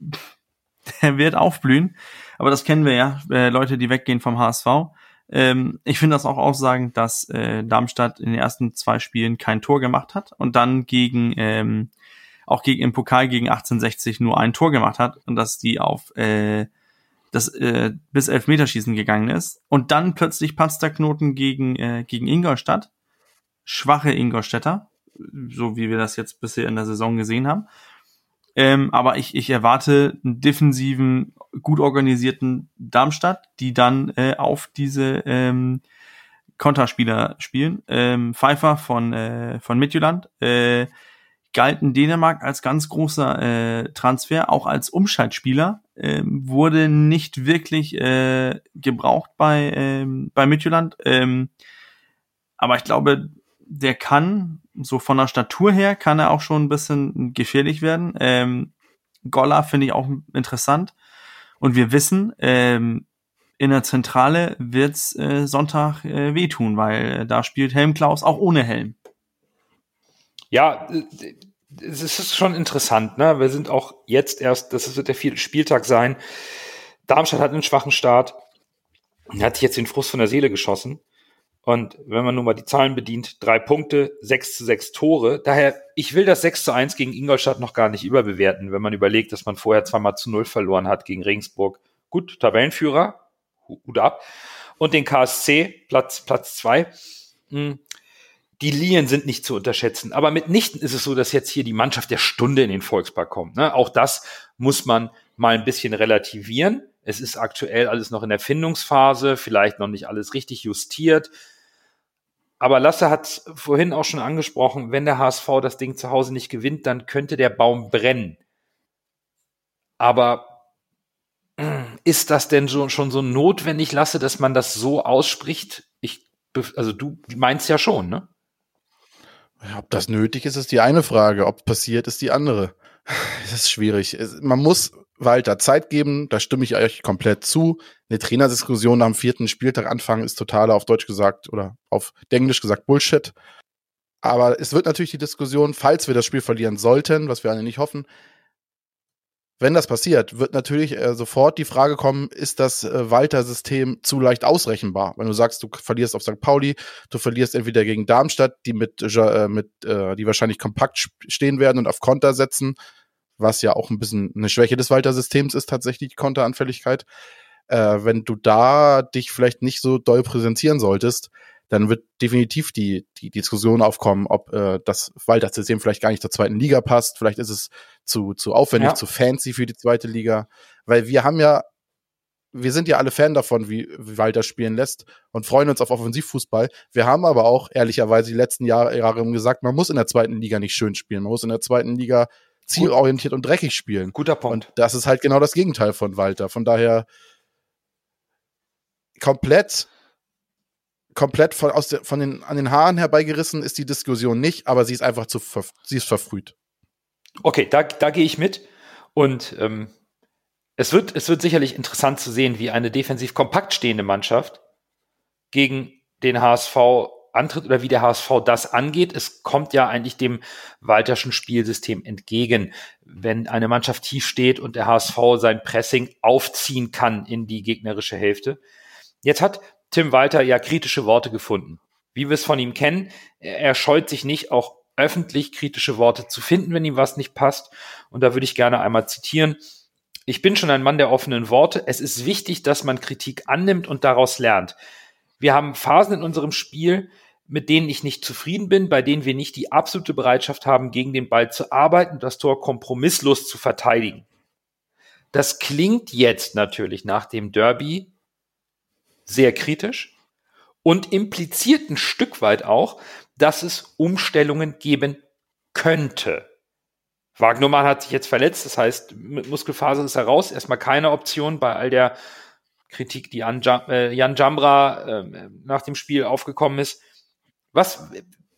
der wird aufblühen. Aber das kennen wir ja, äh, Leute, die weggehen vom HSV. Ähm, ich finde das auch aussagend, dass äh, Darmstadt in den ersten zwei Spielen kein Tor gemacht hat und dann gegen ähm, auch gegen, im Pokal gegen 1860 nur ein Tor gemacht hat und dass die auf äh, das äh, bis Elfmeterschießen gegangen ist. Und dann plötzlich Panzerknoten gegen, äh, gegen Ingolstadt. Schwache Ingolstädter, so wie wir das jetzt bisher in der Saison gesehen haben. Ähm, aber ich, ich erwarte einen defensiven, gut organisierten Darmstadt, die dann äh, auf diese ähm, Konterspieler spielen. Ähm, Pfeiffer von, äh, von Midtjylland äh, galt in Dänemark als ganz großer äh, Transfer, auch als Umschaltspieler, äh, wurde nicht wirklich äh, gebraucht bei, ähm, bei Midtjylland. Ähm, aber ich glaube, der kann, so von der Statur her, kann er auch schon ein bisschen gefährlich werden. Ähm, Golla finde ich auch interessant. Und wir wissen, ähm, in der Zentrale wird's äh, Sonntag äh, wehtun, weil äh, da spielt Helm Klaus auch ohne Helm. Ja, äh, es ist schon interessant, ne? Wir sind auch jetzt erst, das wird der vierte Spieltag sein. Darmstadt hat einen schwachen Start. Hat sich jetzt den Frust von der Seele geschossen. Und wenn man nun mal die Zahlen bedient, drei Punkte, sechs zu sechs Tore. Daher, ich will das 6 zu 1 gegen Ingolstadt noch gar nicht überbewerten, wenn man überlegt, dass man vorher zweimal zu null verloren hat gegen Regensburg. Gut, Tabellenführer, Hut ab. Und den KSC, Platz, Platz zwei. Hm, die Lien sind nicht zu unterschätzen. Aber mitnichten ist es so, dass jetzt hier die Mannschaft der Stunde in den Volkspark kommt. Ne? Auch das muss man mal ein bisschen relativieren. Es ist aktuell alles noch in der Findungsphase, vielleicht noch nicht alles richtig justiert. Aber Lasse hat vorhin auch schon angesprochen, wenn der HSV das Ding zu Hause nicht gewinnt, dann könnte der Baum brennen. Aber ist das denn so, schon so notwendig, Lasse, dass man das so ausspricht? Ich, also du meinst ja schon, ne? Ob das nötig ist, ist die eine Frage. Ob passiert, ist die andere. Das ist schwierig. Man muss Walter Zeit geben, da stimme ich euch komplett zu. Eine Trainerdiskussion am vierten Spieltag anfangen ist total auf Deutsch gesagt oder auf Englisch gesagt Bullshit. Aber es wird natürlich die Diskussion, falls wir das Spiel verlieren sollten, was wir alle nicht hoffen, wenn das passiert, wird natürlich äh, sofort die Frage kommen, ist das äh, Walter-System zu leicht ausrechenbar? Wenn du sagst, du verlierst auf St. Pauli, du verlierst entweder gegen Darmstadt, die mit, äh, mit äh, die wahrscheinlich kompakt stehen werden und auf Konter setzen, was ja auch ein bisschen eine Schwäche des Walter-Systems ist, tatsächlich die Konteranfälligkeit. Äh, wenn du da dich vielleicht nicht so doll präsentieren solltest, dann wird definitiv die, die Diskussion aufkommen, ob äh, das Walter-System vielleicht gar nicht zur zweiten Liga passt. Vielleicht ist es zu, zu aufwendig, ja. zu fancy für die zweite Liga. Weil wir haben ja, wir sind ja alle Fan davon, wie, wie Walter spielen lässt und freuen uns auf Offensivfußball. Wir haben aber auch ehrlicherweise die letzten Jahre, Jahre gesagt, man muss in der zweiten Liga nicht schön spielen. Man muss in der zweiten Liga zielorientiert und dreckig spielen. Guter Punkt. Und das ist halt genau das Gegenteil von Walter. Von daher komplett komplett von, aus der, von den, an den Haaren herbeigerissen ist die Diskussion nicht, aber sie ist einfach zu, sie ist verfrüht. Okay, da, da gehe ich mit. Und ähm, es, wird, es wird sicherlich interessant zu sehen, wie eine defensiv kompakt stehende Mannschaft gegen den HSV antritt oder wie der HSV das angeht. Es kommt ja eigentlich dem Walterschen Spielsystem entgegen, wenn eine Mannschaft tief steht und der HSV sein Pressing aufziehen kann in die gegnerische Hälfte. Jetzt hat Tim Walter ja kritische Worte gefunden. Wie wir es von ihm kennen, er scheut sich nicht, auch öffentlich kritische Worte zu finden, wenn ihm was nicht passt. Und da würde ich gerne einmal zitieren. Ich bin schon ein Mann der offenen Worte. Es ist wichtig, dass man Kritik annimmt und daraus lernt. Wir haben Phasen in unserem Spiel, mit denen ich nicht zufrieden bin, bei denen wir nicht die absolute Bereitschaft haben, gegen den Ball zu arbeiten und das Tor kompromisslos zu verteidigen. Das klingt jetzt natürlich nach dem Derby sehr kritisch und impliziert ein Stück weit auch, dass es Umstellungen geben könnte. Wagnermann hat sich jetzt verletzt, das heißt, mit Muskelfaser ist er raus. Erstmal keine Option bei all der Kritik, die an äh, Jan Jambra äh, nach dem Spiel aufgekommen ist. Was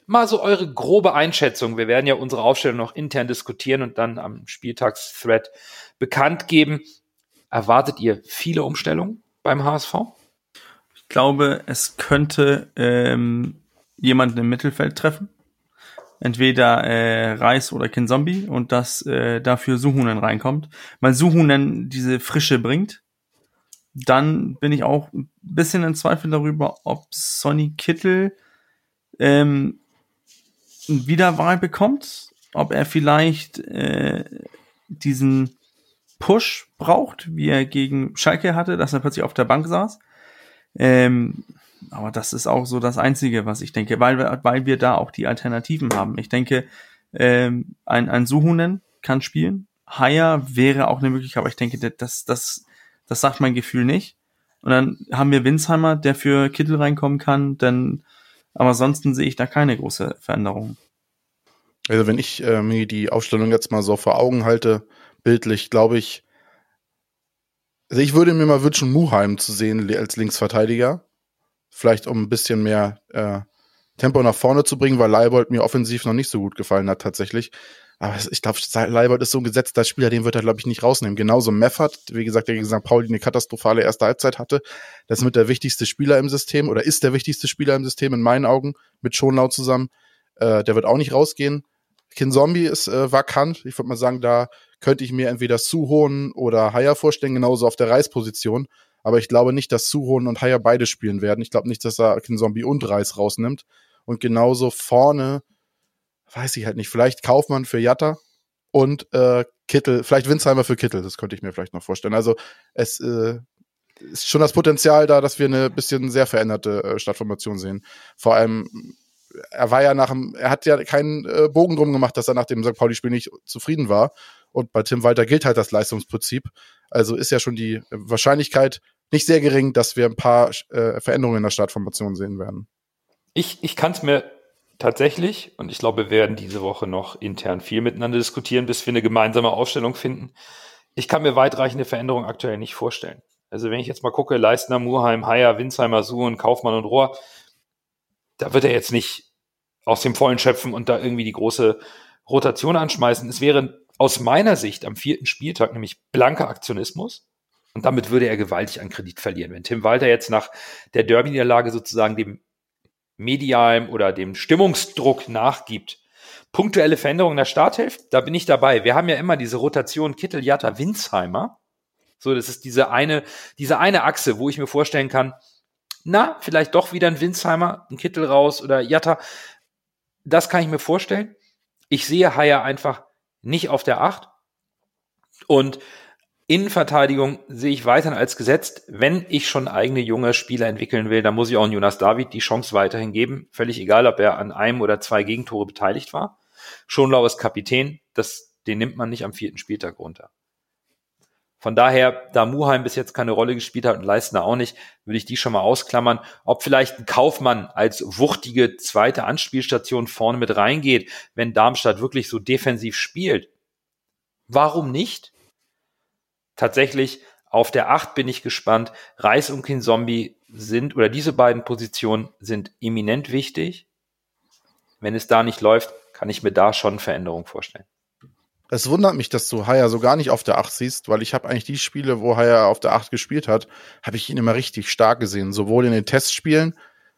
mal so eure grobe Einschätzung. Wir werden ja unsere Aufstellung noch intern diskutieren und dann am Spieltagsthread bekannt geben. Erwartet ihr viele Umstellungen beim HSV? glaube, es könnte ähm, jemanden im Mittelfeld treffen. Entweder äh, Reis oder Kinzombie und dass äh, dafür Suhunen reinkommt. Weil Suhunen diese Frische bringt. Dann bin ich auch ein bisschen in Zweifel darüber, ob Sonny Kittel ähm, Wiederwahl bekommt. ob er vielleicht äh, diesen Push braucht, wie er gegen Schalke hatte, dass er plötzlich auf der Bank saß. Ähm, aber das ist auch so das Einzige, was ich denke, weil weil wir da auch die Alternativen haben. Ich denke, ähm, ein, ein Suhunen kann spielen. Haya wäre auch eine Möglichkeit, aber ich denke, das, das, das sagt mein Gefühl nicht. Und dann haben wir Winsheimer, der für Kittel reinkommen kann, denn aber ansonsten sehe ich da keine große Veränderung. Also wenn ich äh, mir die Aufstellung jetzt mal so vor Augen halte, bildlich, glaube ich, also ich würde mir mal wünschen, Muheim zu sehen als Linksverteidiger. Vielleicht um ein bisschen mehr äh, Tempo nach vorne zu bringen, weil Leibold mir offensiv noch nicht so gut gefallen hat tatsächlich. Aber ich glaube, Leibold ist so ein gesetzter Spieler, den wird er, glaube ich, nicht rausnehmen. Genauso Meffert, wie gesagt, der gegen St. Pauli eine katastrophale erste Halbzeit hatte. Das ist mit der wichtigste Spieler im System oder ist der wichtigste Spieler im System in meinen Augen mit Schonlau zusammen. Äh, der wird auch nicht rausgehen. Kin Zombie ist äh, vakant. Ich würde mal sagen, da könnte ich mir entweder Suhonen oder Haya vorstellen, genauso auf der Reisposition. Aber ich glaube nicht, dass Suhonen und Haya beide spielen werden. Ich glaube nicht, dass er Kin Zombie und Reis rausnimmt. Und genauso vorne weiß ich halt nicht, vielleicht Kaufmann für Jatta und äh, Kittel, vielleicht Winsheimer für Kittel, das könnte ich mir vielleicht noch vorstellen. Also es äh, ist schon das Potenzial da, dass wir eine bisschen sehr veränderte äh, Stadtformation sehen. Vor allem, er war ja nach dem, er hat ja keinen äh, Bogen drum gemacht, dass er nach dem St. Pauli-Spiel nicht zufrieden war. Und bei Tim Walter gilt halt das Leistungsprinzip. Also ist ja schon die Wahrscheinlichkeit nicht sehr gering, dass wir ein paar äh, Veränderungen in der Startformation sehen werden. Ich, ich kann es mir tatsächlich, und ich glaube, wir werden diese Woche noch intern viel miteinander diskutieren, bis wir eine gemeinsame Aufstellung finden. Ich kann mir weitreichende Veränderungen aktuell nicht vorstellen. Also wenn ich jetzt mal gucke, Leistner, Murheim, Haier, Winsheimer, Suhen, Kaufmann und Rohr, da wird er jetzt nicht aus dem Vollen schöpfen und da irgendwie die große Rotation anschmeißen. Es wäre aus meiner Sicht am vierten Spieltag nämlich blanker Aktionismus. Und damit würde er gewaltig an Kredit verlieren. Wenn Tim Walter jetzt nach der Derby-Niederlage sozusagen dem medialem oder dem Stimmungsdruck nachgibt. Punktuelle Veränderungen der Starthilfe, da bin ich dabei. Wir haben ja immer diese Rotation Kittel, Jatta, Winsheimer. So, das ist diese eine, diese eine Achse, wo ich mir vorstellen kann, na, vielleicht doch wieder ein Winsheimer, ein Kittel raus oder Jatta. Das kann ich mir vorstellen. Ich sehe Haier einfach nicht auf der Acht. Und Innenverteidigung sehe ich weiterhin als gesetzt. Wenn ich schon eigene junge Spieler entwickeln will, dann muss ich auch Jonas David die Chance weiterhin geben. Völlig egal, ob er an einem oder zwei Gegentore beteiligt war. Schonlau ist Kapitän. Das, den nimmt man nicht am vierten Spieltag runter. Von daher, da Muheim bis jetzt keine Rolle gespielt hat und Leistner auch nicht, würde ich die schon mal ausklammern. Ob vielleicht ein Kaufmann als wuchtige zweite Anspielstation vorne mit reingeht, wenn Darmstadt wirklich so defensiv spielt. Warum nicht? Tatsächlich auf der 8 bin ich gespannt. Reis und King Zombie sind, oder diese beiden Positionen sind eminent wichtig. Wenn es da nicht läuft, kann ich mir da schon Veränderungen vorstellen. Es wundert mich, dass du Haya so gar nicht auf der 8 siehst, weil ich habe eigentlich die Spiele, wo Haya auf der 8 gespielt hat, habe ich ihn immer richtig stark gesehen. Sowohl in den Testspielen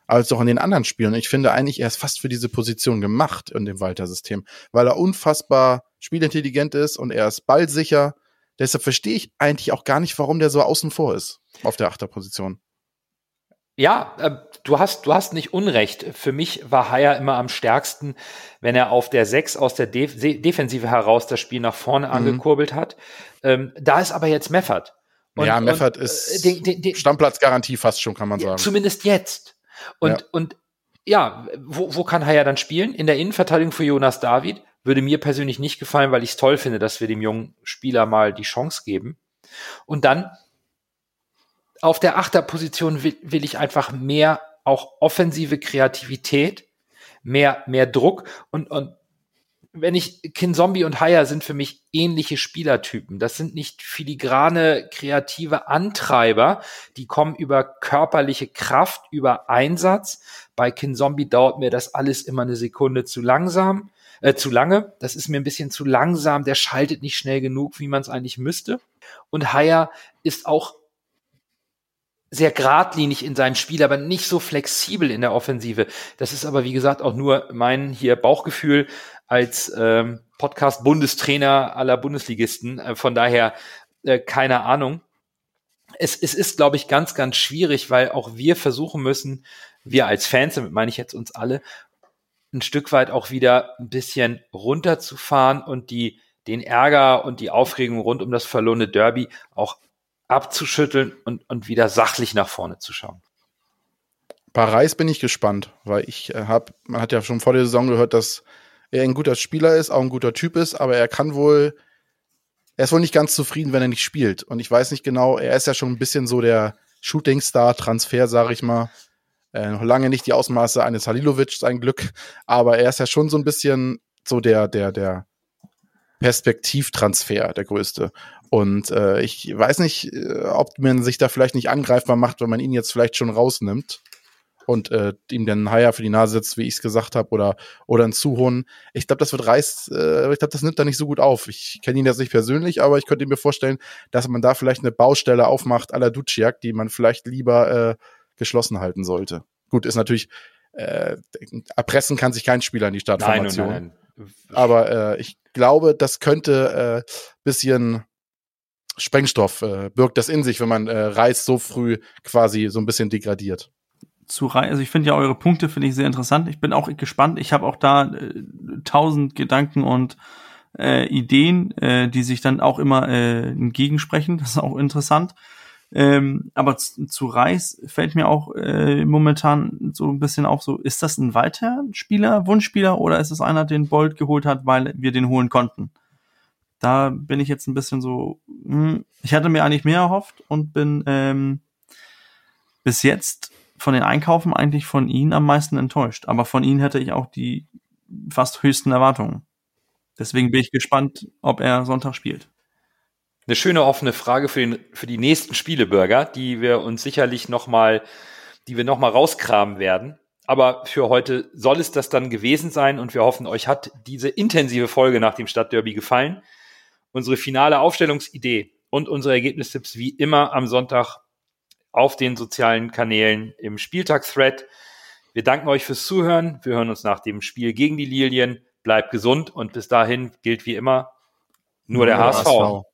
als auch in den anderen Spielen. Ich finde eigentlich, er ist fast für diese Position gemacht in dem Walter-System, weil er unfassbar spielintelligent ist und er ist ballsicher Deshalb verstehe ich eigentlich auch gar nicht, warum der so außen vor ist auf der Achterposition. Ja, äh, du hast, du hast nicht Unrecht. Für mich war Haier immer am stärksten, wenn er auf der 6 aus der Def Defensive heraus das Spiel nach vorne mhm. angekurbelt hat. Ähm, da ist aber jetzt Meffert. Und, ja, Meffert und, ist äh, den, den, Stammplatzgarantie fast schon, kann man sagen. Zumindest jetzt. Und, ja. und ja, wo, wo kann Haier dann spielen? In der Innenverteidigung für Jonas David. Würde mir persönlich nicht gefallen, weil ich es toll finde, dass wir dem jungen Spieler mal die Chance geben. Und dann auf der Achterposition will, will ich einfach mehr auch offensive Kreativität, mehr, mehr Druck und, und wenn ich Kinzombie und Haya sind für mich ähnliche Spielertypen. Das sind nicht filigrane kreative Antreiber, die kommen über körperliche Kraft, über Einsatz. Bei Kinzombie dauert mir das alles immer eine Sekunde zu langsam äh, zu lange. Das ist mir ein bisschen zu langsam. Der schaltet nicht schnell genug, wie man es eigentlich müsste. Und Haya ist auch sehr geradlinig in seinem Spiel, aber nicht so flexibel in der Offensive. Das ist aber, wie gesagt, auch nur mein hier Bauchgefühl als ähm, Podcast-Bundestrainer aller Bundesligisten. Äh, von daher äh, keine Ahnung. Es, es ist, glaube ich, ganz, ganz schwierig, weil auch wir versuchen müssen, wir als Fans, damit meine ich jetzt uns alle, ein Stück weit auch wieder ein bisschen runterzufahren und die, den Ärger und die Aufregung rund um das verlorene Derby auch abzuschütteln und, und wieder sachlich nach vorne zu schauen. Bei bin ich gespannt, weil ich äh, habe, man hat ja schon vor der Saison gehört, dass er ein guter Spieler ist, auch ein guter Typ ist, aber er kann wohl, er ist wohl nicht ganz zufrieden, wenn er nicht spielt. Und ich weiß nicht genau, er ist ja schon ein bisschen so der Shooting-Star-Transfer, sage ich mal. Äh, noch lange nicht die Ausmaße eines Halilovic, sein Glück, aber er ist ja schon so ein bisschen so der, der, der Perspektivtransfer, der größte. Und äh, ich weiß nicht, äh, ob man sich da vielleicht nicht angreifbar macht, wenn man ihn jetzt vielleicht schon rausnimmt und äh, ihm den Haier für die Nase setzt, wie ich es gesagt habe, oder oder einen Zuhonen. Ich glaube, das wird Reis, äh, ich glaube, das nimmt er nicht so gut auf. Ich kenne ihn jetzt nicht persönlich, aber ich könnte mir vorstellen, dass man da vielleicht eine Baustelle aufmacht à la Duciak, die man vielleicht lieber äh, geschlossen halten sollte. Gut, ist natürlich, äh, erpressen kann sich kein Spieler in die Startformation. Nein, nein, nein. Aber äh, ich glaube, das könnte äh, bisschen Sprengstoff äh, birgt das in sich, wenn man äh, Reis so früh quasi so ein bisschen degradiert. Zu Reis, also ich finde ja eure Punkte finde ich sehr interessant. Ich bin auch gespannt. Ich habe auch da äh, tausend Gedanken und äh, Ideen, äh, die sich dann auch immer äh, entgegensprechen. Das ist auch interessant. Ähm, aber zu, zu Reis fällt mir auch äh, momentan so ein bisschen auf so, ist das ein weiter Spieler, Wunschspieler oder ist es einer, den Bolt geholt hat, weil wir den holen konnten? Da bin ich jetzt ein bisschen so, hm, ich hatte mir eigentlich mehr erhofft und bin ähm, bis jetzt von den Einkaufen eigentlich von ihnen am meisten enttäuscht. Aber von ihnen hätte ich auch die fast höchsten Erwartungen. Deswegen bin ich gespannt, ob er Sonntag spielt. Eine schöne offene Frage für, den, für die nächsten Spielebürger, die wir uns sicherlich nochmal, die wir nochmal rauskramen werden. Aber für heute soll es das dann gewesen sein und wir hoffen, euch hat diese intensive Folge nach dem Stadtderby gefallen unsere finale Aufstellungsidee und unsere Ergebnistipps wie immer am Sonntag auf den sozialen Kanälen im Spieltag-Thread. Wir danken euch fürs Zuhören. Wir hören uns nach dem Spiel gegen die Lilien. Bleibt gesund und bis dahin gilt wie immer nur, nur der, der HSV. HSV.